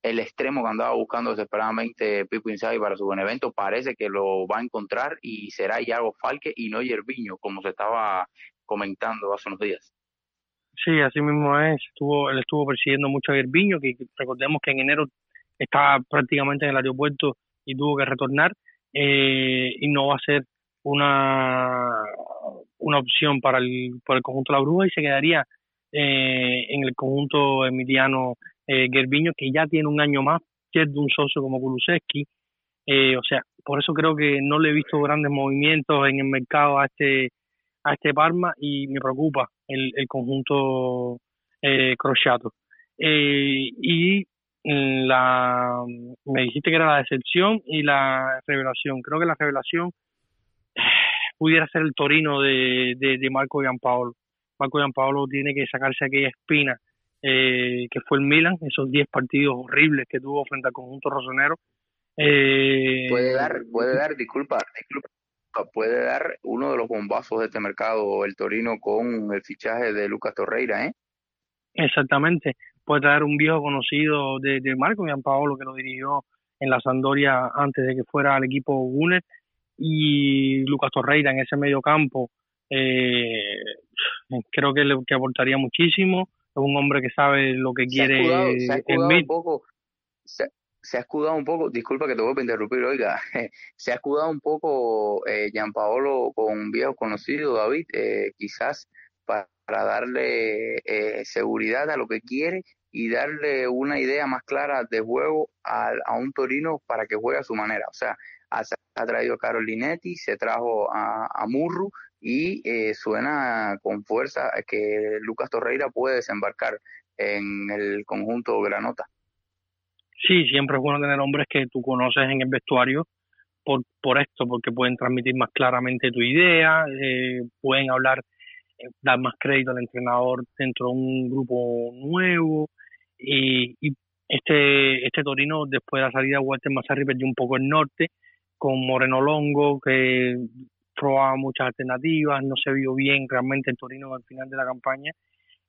el extremo que andaba buscando desesperadamente Pipo Inzaghi para su Benevento parece que lo va a encontrar y será Iago Falque y no Yerviño, como se estaba comentando hace unos días. Sí, así mismo es. Estuvo, él estuvo persiguiendo mucho a Gerviño, que que recordemos que en enero estaba prácticamente en el aeropuerto y tuvo que retornar. eh, y no va a ser una, una opción para el, para el conjunto de la Bruja y se quedaría eh, en el conjunto emiliano eh, Gerviño, que ya tiene un año más, pierde un socio como Kulusevski. Eh, o sea, por eso creo que no le he visto grandes movimientos en el mercado a este a este Parma y me preocupa el, el conjunto eh, crociato. Eh, y mm, la me dijiste que era la decepción y la revelación. Creo que la revelación eh, pudiera ser el Torino de, de, de Marco Giampaolo. Marco Giampaolo tiene que sacarse aquella espina eh, que fue el Milan, esos 10 partidos horribles que tuvo frente al conjunto rosonero. Eh, puede dar, puede dar, disculpa, disculpa, puede dar uno de los bombazos de este mercado el Torino con el fichaje de Lucas Torreira, ¿eh? Exactamente, puede traer un viejo conocido de, de Marco Giampaolo que lo dirigió en la Sampdoria antes de que fuera al equipo Gunner y Lucas Torreira en ese medio campo eh, creo que le que aportaría muchísimo. Es un hombre que sabe lo que Se quiere escudado, se ha escudado un poco, se, se ha escudado un poco, disculpa que te vuelva a interrumpir, oiga, [LAUGHS] se ha escudado un poco eh, Gianpaolo con un viejo conocido, David, eh, quizás para darle eh, seguridad a lo que quiere y darle una idea más clara de juego a, a un Torino para que juegue a su manera. O sea, ha, ha traído a Carolinetti, se trajo a, a Murru y eh, suena con fuerza que Lucas Torreira puede desembarcar en el conjunto Granota. Sí, siempre es bueno tener hombres que tú conoces en el vestuario por, por esto, porque pueden transmitir más claramente tu idea, eh, pueden hablar, eh, dar más crédito al entrenador dentro de un grupo nuevo. Y, y este, este Torino, después de la salida de Walter Mazzarri, perdió un poco el norte con Moreno Longo, que probaba muchas alternativas, no se vio bien realmente el Torino al final de la campaña.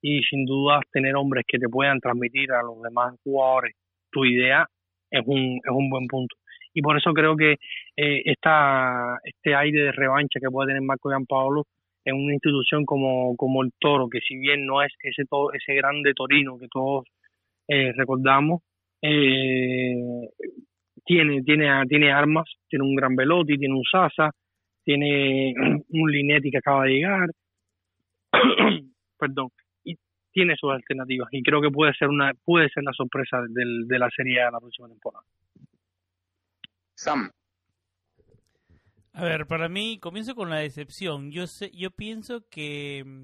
Y sin duda, tener hombres que te puedan transmitir a los demás jugadores tu idea es un, es un buen punto. Y por eso creo que eh, esta, este aire de revancha que puede tener Marco Gianpaolo en una institución como, como el Toro, que si bien no es ese, ese grande Torino que todos eh, recordamos, eh, tiene, tiene, tiene armas, tiene un gran Velotti, tiene un Sasa, tiene [CLEARS THROAT] un Linetti que acaba de llegar, [CLEARS THROAT] perdón, y tiene sus alternativas y creo que puede ser una puede ser la sorpresa del, de la serie A la próxima temporada. Sam. A ver, para mí comienzo con la decepción. Yo sé, yo pienso que mm,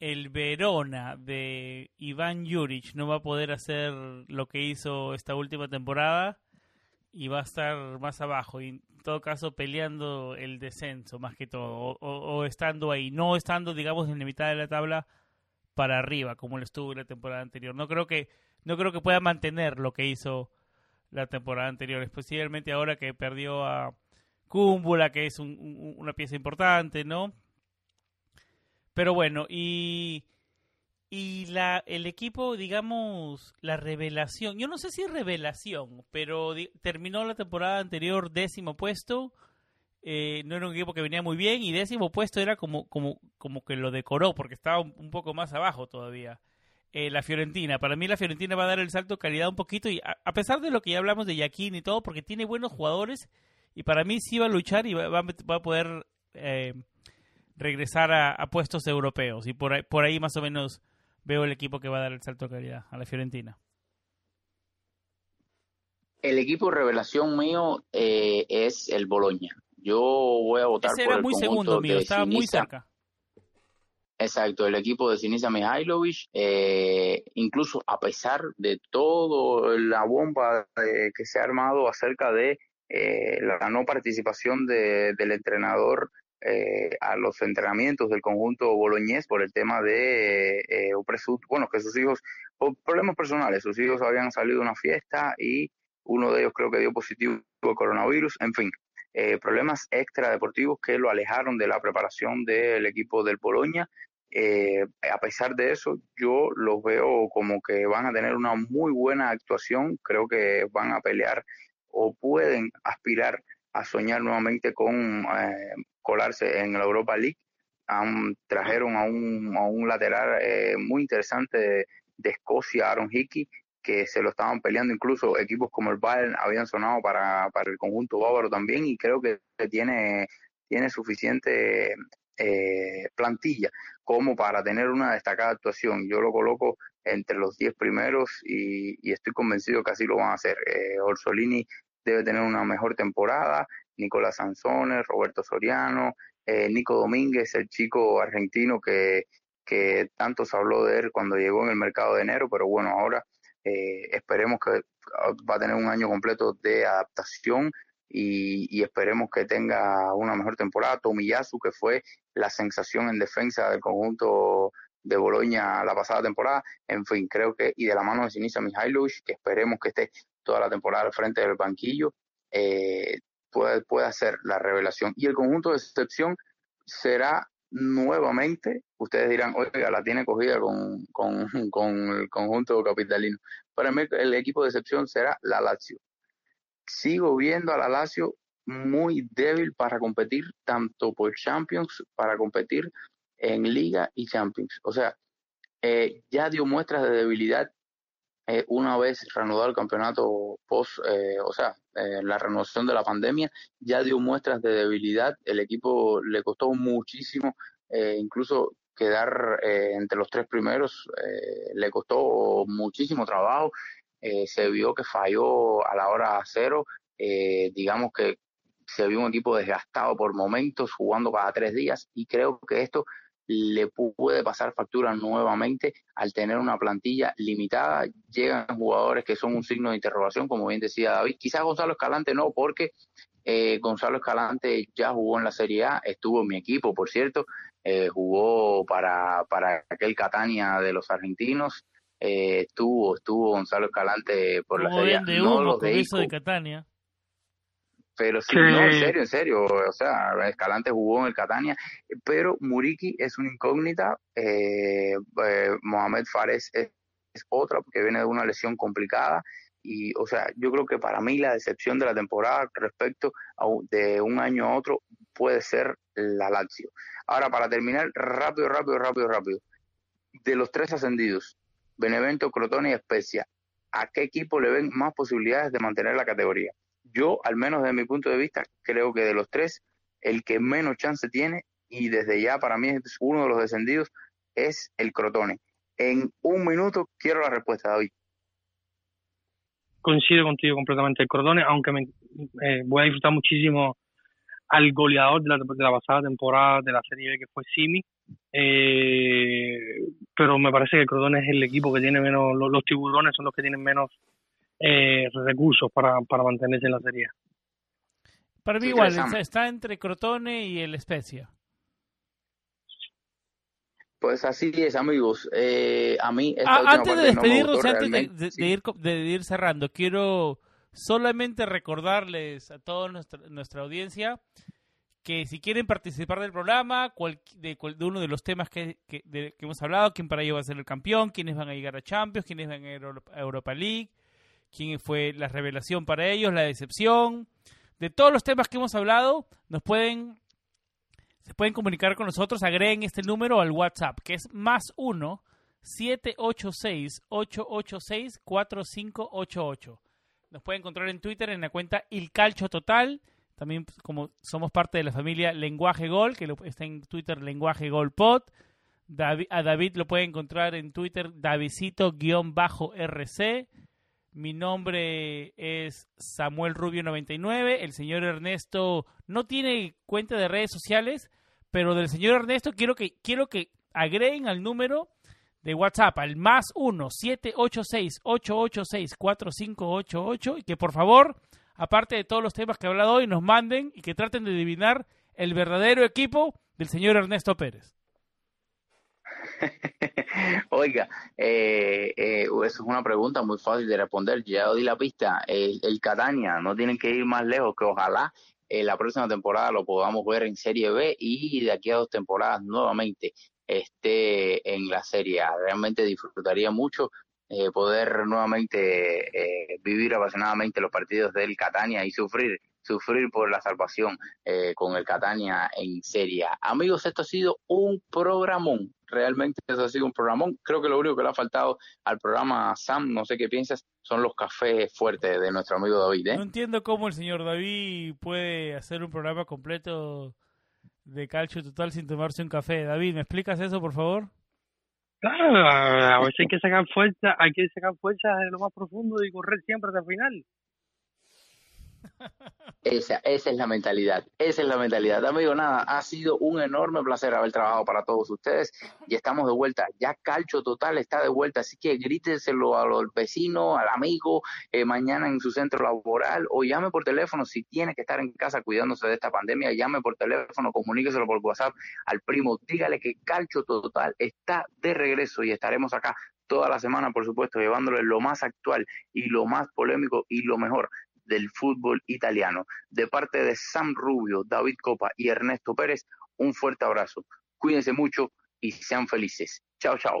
el Verona de Iván Juric no va a poder hacer lo que hizo esta última temporada y va a estar más abajo en todo caso peleando el descenso más que todo o, estando ahí, no estando digamos en la mitad de la tabla para arriba como lo estuvo la temporada anterior. No creo que no creo que pueda mantener lo que hizo la temporada anterior, especialmente ahora que perdió a Cúmbula, que es un- una pieza importante, ¿no? Pero bueno, y, y la, el equipo, digamos, la revelación, yo no sé si revelación, pero terminó la temporada anterior décimo puesto, eh, no era un equipo que venía muy bien y décimo puesto era como, como, como que lo decoró porque estaba un, poco más abajo todavía. Eh, la Fiorentina, para mí la Fiorentina va a dar el salto de calidad un poquito y a, a pesar de lo que ya hablamos de Yaquín y todo, porque tiene buenos jugadores y para mí sí va a luchar y va, va va a poder eh, regresar a, a puestos europeos y por por ahí más o menos veo el equipo que va a dar el salto de calidad a la Fiorentina. El equipo revelación mío eh, es el Boloña. Yo voy a votar Ese por era el muy segundo mío, de estaba muy Sinisa. cerca. Exacto, el equipo de Sinisa Mihailovic, eh, incluso a pesar de todo la bomba eh, que se ha armado acerca de eh, la no participación de- del entrenador eh, a los entrenamientos del conjunto boloñés por el tema de, eh, bueno, que sus hijos, por problemas personales, sus hijos habían salido a una fiesta y uno de ellos creo que dio positivo al coronavirus, en fin, eh, problemas extradeportivos que lo alejaron de la preparación del equipo del Boloña. Eh, a pesar de eso, yo los veo como que van a tener una muy buena actuación, creo que van a pelear o pueden aspirar a soñar nuevamente con eh, colarse en la Europa League. Trajeron a un, a un lateral eh, muy interesante de, de Escocia, Aaron Hickey, que se lo estaban peleando incluso equipos como el Bayern habían sonado para, para el conjunto bávaro también y creo que tiene, tiene suficiente eh, plantilla como para tener una destacada actuación. Yo lo coloco entre los 10 primeros y, y estoy convencido que así lo van a hacer. Eh, Orsolini debe tener una mejor temporada, Nicolás Sansone, Roberto Soriano, eh, Nico Domínguez, el chico argentino que, tanto se habló de él cuando llegó en el mercado de enero, pero bueno, ahora eh, esperemos que va a tener un año completo de adaptación y, y esperemos que tenga una mejor temporada. Tomiyasu, que fue la sensación en defensa del conjunto de Boloña la pasada temporada. En fin, creo que, y de la mano de Sinisa Mihailovic, que esperemos que esté toda la temporada al frente del banquillo, eh, puede, puede ser la revelación. Y el conjunto de excepción será nuevamente, ustedes dirán, oiga, la tiene cogida con, con, [LAUGHS] con el conjunto capitalino. Para mí el equipo de excepción será la Lazio. Sigo viendo a la Lazio muy débil para competir tanto por Champions, para competir en Liga y Champions. O sea, eh, ya dio muestras de debilidad eh, una vez reanudado el campeonato post, eh, o sea, eh, la renovación de la pandemia, ya dio muestras de debilidad. El equipo le costó muchísimo, eh, incluso quedar eh, entre los tres primeros, le costó muchísimo trabajo. Se vio que falló a la hora cero, digamos que se vio un equipo desgastado por momentos, jugando cada tres días, y creo que esto le puede pasar factura nuevamente al tener una plantilla limitada. Llegan jugadores que son un signo de interrogación, como bien decía David. Quizás Gonzalo Escalante no, porque eh, Gonzalo Escalante ya jugó en la Serie A, estuvo en mi equipo, por cierto, eh, jugó para, para aquel Catania de los argentinos. Eh, estuvo, estuvo Gonzalo Escalante por la Serie A. No los de Catania. Pero sí, Sí. no, en serio, en serio, o sea, Escalante jugó en el Catania, pero Muriki es una incógnita, eh, eh, Mohamed Fares es, es otra porque viene de una lesión complicada y, o sea, yo creo que para mí la decepción de la temporada respecto a un- de un año a otro puede ser la Lazio. Ahora, para terminar, rápido, rápido, rápido, rápido, de los tres ascendidos, Benevento, Crotone y Spezia, ¿a qué equipo le ven más posibilidades de mantener la categoría? Yo, al menos desde mi punto de vista, creo que de los tres, el que menos chance tiene, y desde ya para mí es uno de los descendidos, es el Crotone. En un minuto quiero la respuesta, David. coincido contigo completamente el Cordone, aunque me, eh, voy a disfrutar muchísimo al goleador de la, de la pasada temporada de la Serie B, que fue Simi. Eh, pero me parece que Crotone es el equipo que tiene menos, los tiburones son los que tienen menos eh, recursos para, para mantenerse en la Serie. Para mí igual, está, entre Crotone y el Spezia. Pues así es, amigos. Eh, a mí esta Ah, antes de no despedirnos, antes de, realmente. de- Sí. de ir, de ir cerrando, quiero solamente recordarles a toda nuestra, nuestra audiencia que si quieren participar del programa, cual- de, cual- de uno de los temas que, que- de- que hemos hablado, quién para ello va a ser el campeón, quiénes van a llegar a Champions, quiénes van a ir a Europa League, quién fue la revelación para ellos, la decepción. De todos los temas que hemos hablado, nos pueden se pueden comunicar con nosotros, agreguen este número al WhatsApp, que es más 1 786-886-4588. Nos pueden encontrar en Twitter en la cuenta Il Calcio Total. También pues, como somos parte de la familia Lenguaje Gol, que está en Twitter Lenguaje Gol Pod. A David lo pueden encontrar en Twitter Davidito-RC. Mi nombre es Samuel Rubio 99. El señor Ernesto no tiene cuenta de redes sociales, pero del señor Ernesto quiero que quiero que agreguen al número de WhatsApp al más 1 786 886 4588 y que por favor, aparte de todos los temas que he hablado hoy, nos manden y que traten de adivinar el verdadero equipo del señor Ernesto Pérez. [LAUGHS] Oiga, eh, eh, eso es una pregunta muy fácil de responder. Ya di la pista. El, Catania, no tienen que ir más lejos, que ojalá eh, la próxima temporada lo podamos ver en Serie B y de aquí a dos temporadas nuevamente esté en la Serie A. Realmente disfrutaría mucho eh, poder nuevamente vivir apasionadamente los partidos del Catania y sufrir sufrir por la salvación eh, con el Catania en Serie. Amigos, esto ha sido un programón. Realmente esto ha sido un programón. Creo que lo único que le ha faltado al programa Sam, no sé qué piensas, son los cafés fuertes de nuestro amigo David. ¿eh? No entiendo cómo el señor David puede hacer un programa completo de calcio total sin tomarse un café. David, ¿me explicas eso, por favor? Claro, a a veces hay que sacar fuerza, hay que sacar fuerza de lo más profundo y correr siempre hasta el final. Esa, esa es la mentalidad, esa es la mentalidad. Amigo, nada, ha sido un enorme placer haber trabajado para todos ustedes y estamos de vuelta. Ya Calcio Total está de vuelta, así que grítenselo a los vecinos, al amigo, eh, mañana en su centro laboral o llame por teléfono si tiene que estar en casa cuidándose de esta pandemia, llame por teléfono, comuníqueselo por WhatsApp al primo, dígale que Calcio Total está de regreso y estaremos acá toda la semana, por supuesto, llevándole lo más actual y lo más polémico y lo mejor del fútbol italiano. De parte de Sam Rubio, David Copa y Ernesto Pérez, un fuerte abrazo. Cuídense mucho y sean felices. Chao, chao.